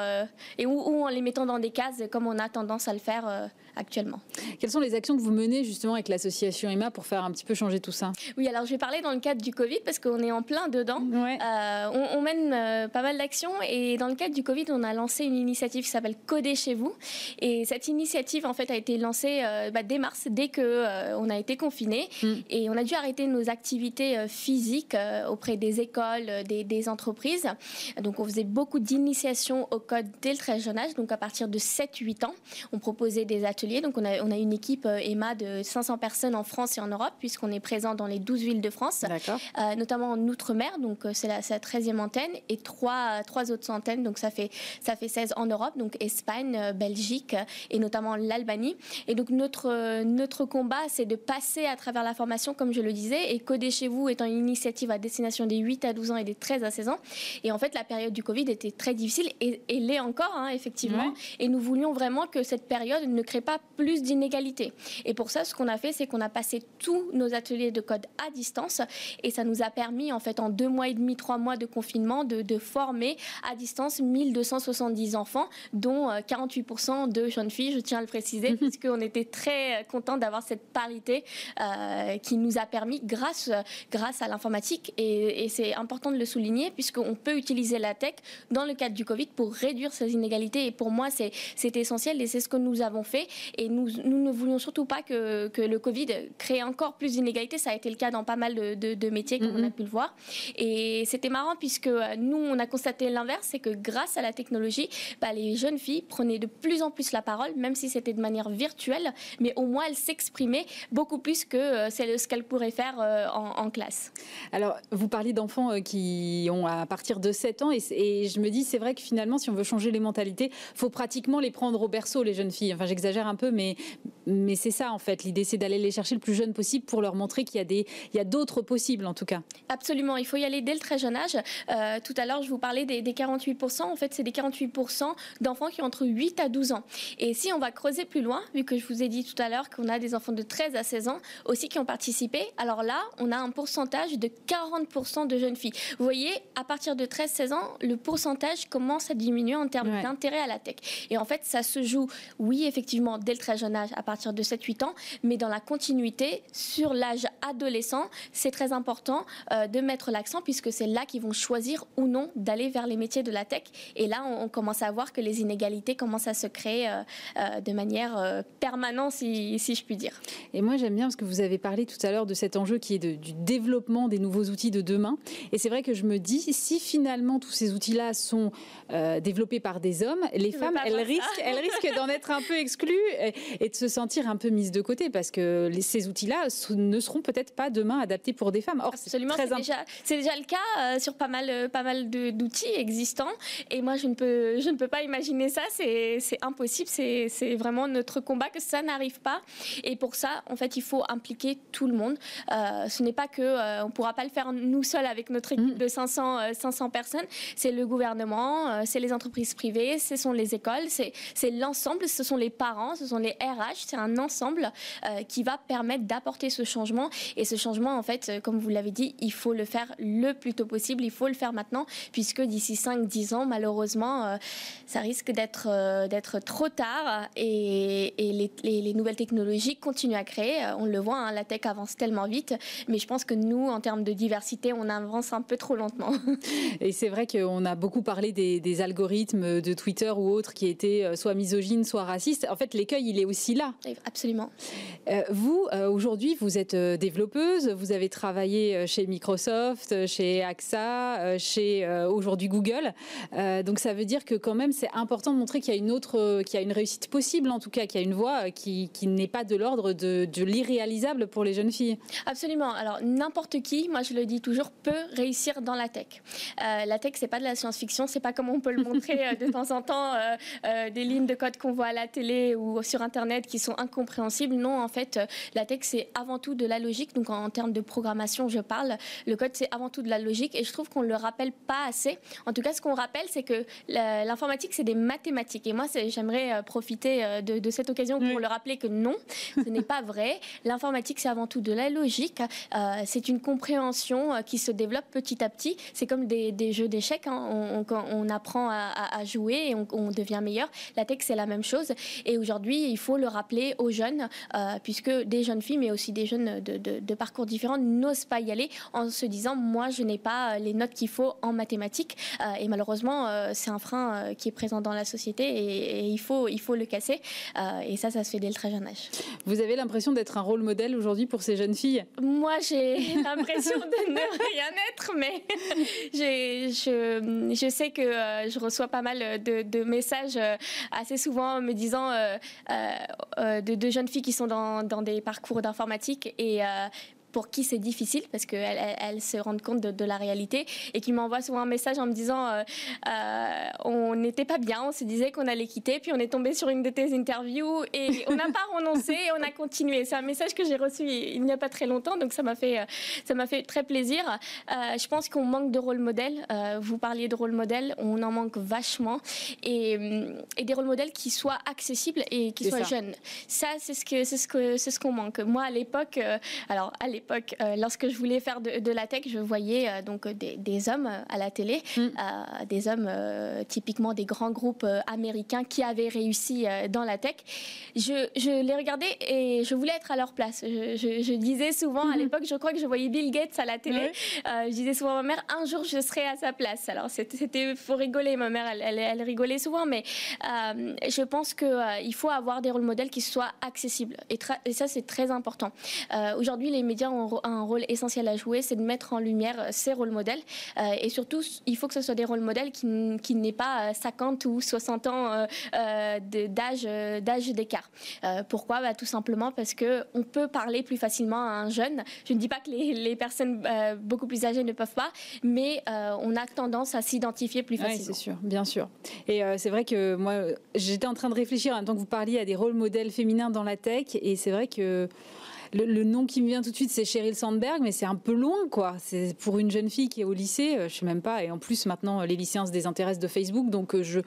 et ou, en les mettant dans des cases comme on a tendance à le faire actuellement. Quelles sont les actions que vous menez justement avec l'association Emma pour faire un petit peu changer tout ça? Oui, alors je vais parler dans le cadre du Covid parce qu'on est en plein dedans. Euh, on, mène euh, pas mal d'actions et dans le cadre du Covid, on a lancé une initiative qui s'appelle Coder chez vous. Et cette initiative en fait a été lancée euh, bah, dès mars, dès que on a été confiné mm. et on a dû arrêter nos activités physiques auprès des écoles, des, des, entreprises. Donc on faisait beaucoup d'initiations au code dès le très jeune âge, donc à partir de 7-8 ans, on proposait des ateliers ateliers. Donc on a, on a une équipe EMA de 500 personnes en France et en Europe, puisqu'on est présent dans les 12 villes de France, notamment en Outre-mer, donc c'est la, la, 13e antenne, et trois, trois autres antennes, donc ça fait, ça fait 16 en Europe, donc Espagne, Belgique et notamment l'Albanie. Et donc notre, notre combat, c'est de passer à travers la formation, comme je le disais, et Coder chez vous étant une initiative à destination des 8 à 12 ans et des 13 à 16 ans. Et en fait, la période du Covid était très difficile et, et l'est encore, hein, effectivement. Et nous voulions vraiment que cette période ne crée pas plus d'inégalités. Et pour ça, ce qu'on a fait, c'est qu'on a passé tous nos ateliers de code à distance et ça nous a permis, en fait, en deux mois et demi, trois mois de confinement, de, de former à distance 1270 enfants, dont 48% euh, de jeunes filles, je tiens à le préciser, puisqu'on était très contents d'avoir cette parité euh, qui nous a permis, grâce, grâce à l'informatique, et, et c'est important de le souligner, puisqu'on peut utiliser la tech dans le cadre du Covid pour réduire ces inégalités. Et pour moi, c'est essentiel et c'est ce que nous avons fait. Et nous, nous ne voulions surtout pas que, que, le Covid crée encore plus d'inégalités. Ça a été le cas dans pas mal de, de, métiers, comme on a pu le voir. Et c'était marrant puisque nous, on a constaté l'inverse, c'est que grâce à la technologie, bah, les jeunes filles prenaient de plus en plus la parole, même si c'était de manière virtuelle, mais au moins elles s'exprimaient beaucoup plus que euh, ce qu'elles pourraient faire euh, en, en, classe. Alors, vous parliez d'enfants euh, qui ont à partir de 7 ans, et, et je me dis, c'est vrai que finalement, si on veut changer les mentalités, faut pratiquement les prendre au berceau, les jeunes filles. Enfin, j'exagère un peu, mais, mais c'est ça, en fait. L'idée, c'est d'aller les chercher le plus jeune possible pour leur montrer qu'il y a des, il y a d'autres possibles, en tout cas. Absolument. Il faut y aller dès le très jeune âge. Euh, tout à l'heure, je vous parlais des, des 48%. En fait, c'est des 48% d'enfants qui ont entre 8 à 12 ans. Et si on va creuser plus loin, vu que je vous ai dit tout à l'heure qu'on a des enfants de 13 à 16 ans aussi qui ont participé, alors là, on a un pourcentage de 40% de jeunes filles. Vous voyez, à partir de 13-16 ans, le pourcentage commence à diminuer en termes d'intérêt à la tech. Et en fait, ça se joue, oui, effectivement, dès le très jeune âge, à partir de 7-8 ans, mais dans la continuité, sur l'âge adolescent, c'est très important euh, de mettre l'accent puisque c'est là qu'ils vont choisir ou non d'aller vers les métiers de la tech. Et là, on, commence à voir que les inégalités commencent à se créer euh, euh, de manière permanente, si, si, je puis dire. Et moi, j'aime bien parce que vous avez parlé tout à l'heure de cet enjeu qui est de, du développement des nouveaux outils de demain. Et c'est vrai que je me dis, si finalement tous ces outils-là sont développés par des hommes, les femmes, elles risquent, elles risquent d'en être un peu exclues et, de se sentir un peu mises de côté parce que les, ces outils-là ne seront peut-être pas demain adaptés pour des femmes. Or, Absolument, c'est déjà, déjà, le cas euh, sur pas mal, euh, pas mal d'outils existants. Et moi, je ne peux, je ne peux pas imaginer ça. C'est impossible. C'est vraiment notre combat que ça n'arrive pas. Et pour ça, en fait, il faut impliquer tout le monde. ce n'est pas que on ne pourra pas le faire nous seuls avec notre équipe mm. de 500, 500 personnes. C'est le gouvernement, c'est les entreprises privées, ce sont les écoles, c'est l'ensemble, ce sont les parents, ce sont les RH, c'est un ensemble euh, qui va permettre d'apporter ce changement. Et ce changement, en fait, euh, comme vous l'avez dit, il faut le faire le plus tôt possible, il faut le faire maintenant, puisque d'ici 5-10 ans, malheureusement, euh, ça risque d'être trop tard et, les, les, nouvelles technologies continuent à créer. On le voit, hein, la tech avance tellement vite, mais je pense que nous, en termes de diversité, on avance un peu trop lentement. Et c'est vrai qu'on a beaucoup parlé des, des algorithmes de Twitter ou autres qui étaient soit misogynes, soit racistes. En fait, il est aussi là. Absolument. Euh, vous, euh, aujourd'hui, vous êtes développeuse, vous avez travaillé chez Microsoft, chez AXA, chez aujourd'hui Google. donc ça veut dire que quand même, c'est important de montrer qu'il y a une autre, qu'il y a une réussite possible, en tout cas, qu'il y a une voie qui, qui n'est pas de l'ordre de, de l'irréalisable pour les jeunes filles. Absolument. Alors n'importe qui, moi je le dis toujours, peut réussir dans la tech. la tech, c'est pas de la science-fiction, c'est pas comme on peut le montrer euh, de temps en temps euh, euh, des lignes de code qu'on voit à la télé ou sur Internet qui sont incompréhensibles. Non, en fait, la tech, c'est avant tout de la logique. Donc, en, termes de programmation, je parle. Le code, c'est avant tout de la logique. Et je trouve qu'on ne le rappelle pas assez. En tout cas, ce qu'on rappelle, c'est que l'informatique, c'est des mathématiques. Et moi, j'aimerais profiter de, cette occasion pour le rappeler que non, ce n'est pas vrai. L'informatique, c'est avant tout de la logique. c'est une compréhension qui se développe petit à petit. C'est comme des, jeux d'échecs. Hein. On, on, apprend à, jouer et on, devient meilleur. La tech, c'est la même chose. Et aujourd'hui, il faut le rappeler aux jeunes, euh, puisque des jeunes filles, mais aussi des jeunes de, parcours différents, n'osent pas y aller en se disant, moi, je n'ai pas les notes qu'il faut en mathématiques. Euh, et malheureusement, euh, c'est un frein qui est présent dans la société et, il, faut, il faut le casser. et ça, ça se fait dès le très jeune âge. Vous avez l'impression d'être un rôle modèle aujourd'hui pour ces jeunes filles? Moi, j'ai l'impression de ne rien être, mais je, je sais que je reçois pas mal de, messages euh, assez souvent me disant euh, de, jeunes filles qui sont dans, dans des parcours d'informatique. Et pour qui c'est difficile parce qu'elles elles, se rendent compte de, la réalité et qui m'envoient souvent un message en me disant euh, euh, on n'était pas bien, on se disait qu'on allait quitter, puis on est tombé sur une de tes interviews et on n'a pas renoncé et on a continué. C'est un message que j'ai reçu il n'y a pas très longtemps, donc ça m'a fait, euh, ça m'a fait très plaisir. je pense qu'on manque de rôle modèle. vous parliez de rôle modèle, on en manque vachement et, et des rôles modèles qui soient accessibles et qui soient jeunes. Ça, c'est ce que c'est ce que c'est ce qu'on manque. Moi, à l'époque, alors à l'époque euh, lorsque je voulais faire de, la tech, je voyais euh, donc des, hommes euh, à la télé, mm. des hommes typiquement des grands groupes américains qui avaient réussi dans la tech. Je, les regardais et je voulais être à leur place. Je, disais souvent à mm-hmm. l'époque, je crois que je voyais Bill Gates à la télé. je disais souvent à ma mère, un jour je serai à sa place. Alors c'était faut rigoler, ma mère elle, elle, rigolait souvent, mais je pense qu'il faut avoir des rôles modèles qui soient accessibles. Et, et ça c'est très important. Aujourd'hui les médias un rôle essentiel à jouer, c'est de mettre en lumière ces rôles modèles. Euh, et surtout, il faut que ce soit des rôles modèles qui, qui n'aient pas 50 euh, ou 60 ans euh, d'âge d'écart. pourquoi? Bah, Tout simplement parce qu'on peut parler plus facilement à un jeune. Je ne dis pas que les, les personnes beaucoup plus âgées ne peuvent pas, mais on a tendance à s'identifier plus facilement. Oui, c'est sûr, bien sûr. Et c'est vrai que moi, j'étais en train de réfléchir en même temps que vous parliez à des rôles modèles féminins dans la tech, et c'est vrai que le, nom qui me vient tout de suite, c'est Sheryl Sandberg, mais c'est un peu loin, quoi. C'est pour une jeune fille qui est au lycée, euh, je sais même pas. Et en plus, maintenant, les lycéens se désintéressent de Facebook, donc euh, je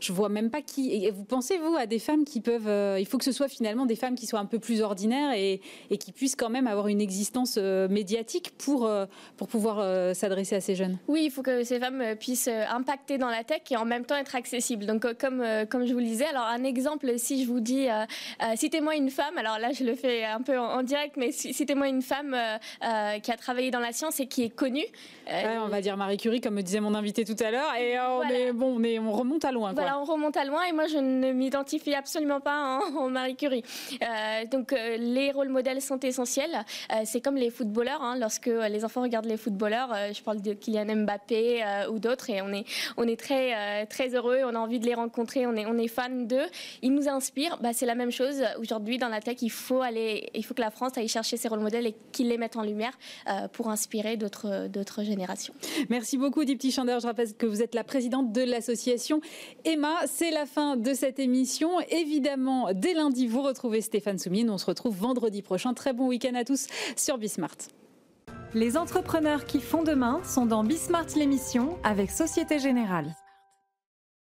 je vois même pas qui. Et vous pensez vous à des femmes qui peuvent euh, Il faut que ce soit finalement des femmes qui soient un peu plus ordinaires et, et qui puissent quand même avoir une existence médiatique pour pour pouvoir s'adresser à ces jeunes? Oui, il faut que ces femmes puissent impacter dans la tech et en même temps être accessibles. Donc comme comme je vous le disais, alors un exemple, si je vous dis citez-moi une femme, alors là je le fais un peu en, en direct, mais citez-moi une femme euh, euh, qui a travaillé dans la science et qui est connue. Euh, on va dire Marie Curie, comme me disait mon invité tout à l'heure. Et on est bon, on, on remonte à loin. Voilà, on remonte à loin. Et moi, je ne m'identifie absolument pas en, Marie Curie. donc, les rôles modèles sont essentiels. c'est comme les footballeurs. Hein. lorsque les enfants regardent les footballeurs, je parle de Kylian Mbappé ou d'autres, et on est, on est très, très heureux. On a envie de les rencontrer. On est, on est fan d'eux. Ils nous inspirent. Bah, c'est la même chose aujourd'hui dans la tech. Il faut aller, il faut que la France à y chercher ces rôles modèles et qu'ils les mettent en lumière euh, pour inspirer d'autres générations. Merci beaucoup, Dipti Chander. Je rappelle que vous êtes la présidente de l'association Emma. C'est la fin de cette émission. Évidemment, dès lundi, vous retrouvez Stéphane Soumine. On se retrouve vendredi prochain. Très bon week-end à tous sur Bismart. Les entrepreneurs qui font demain sont dans Bismart l'émission avec Société Générale.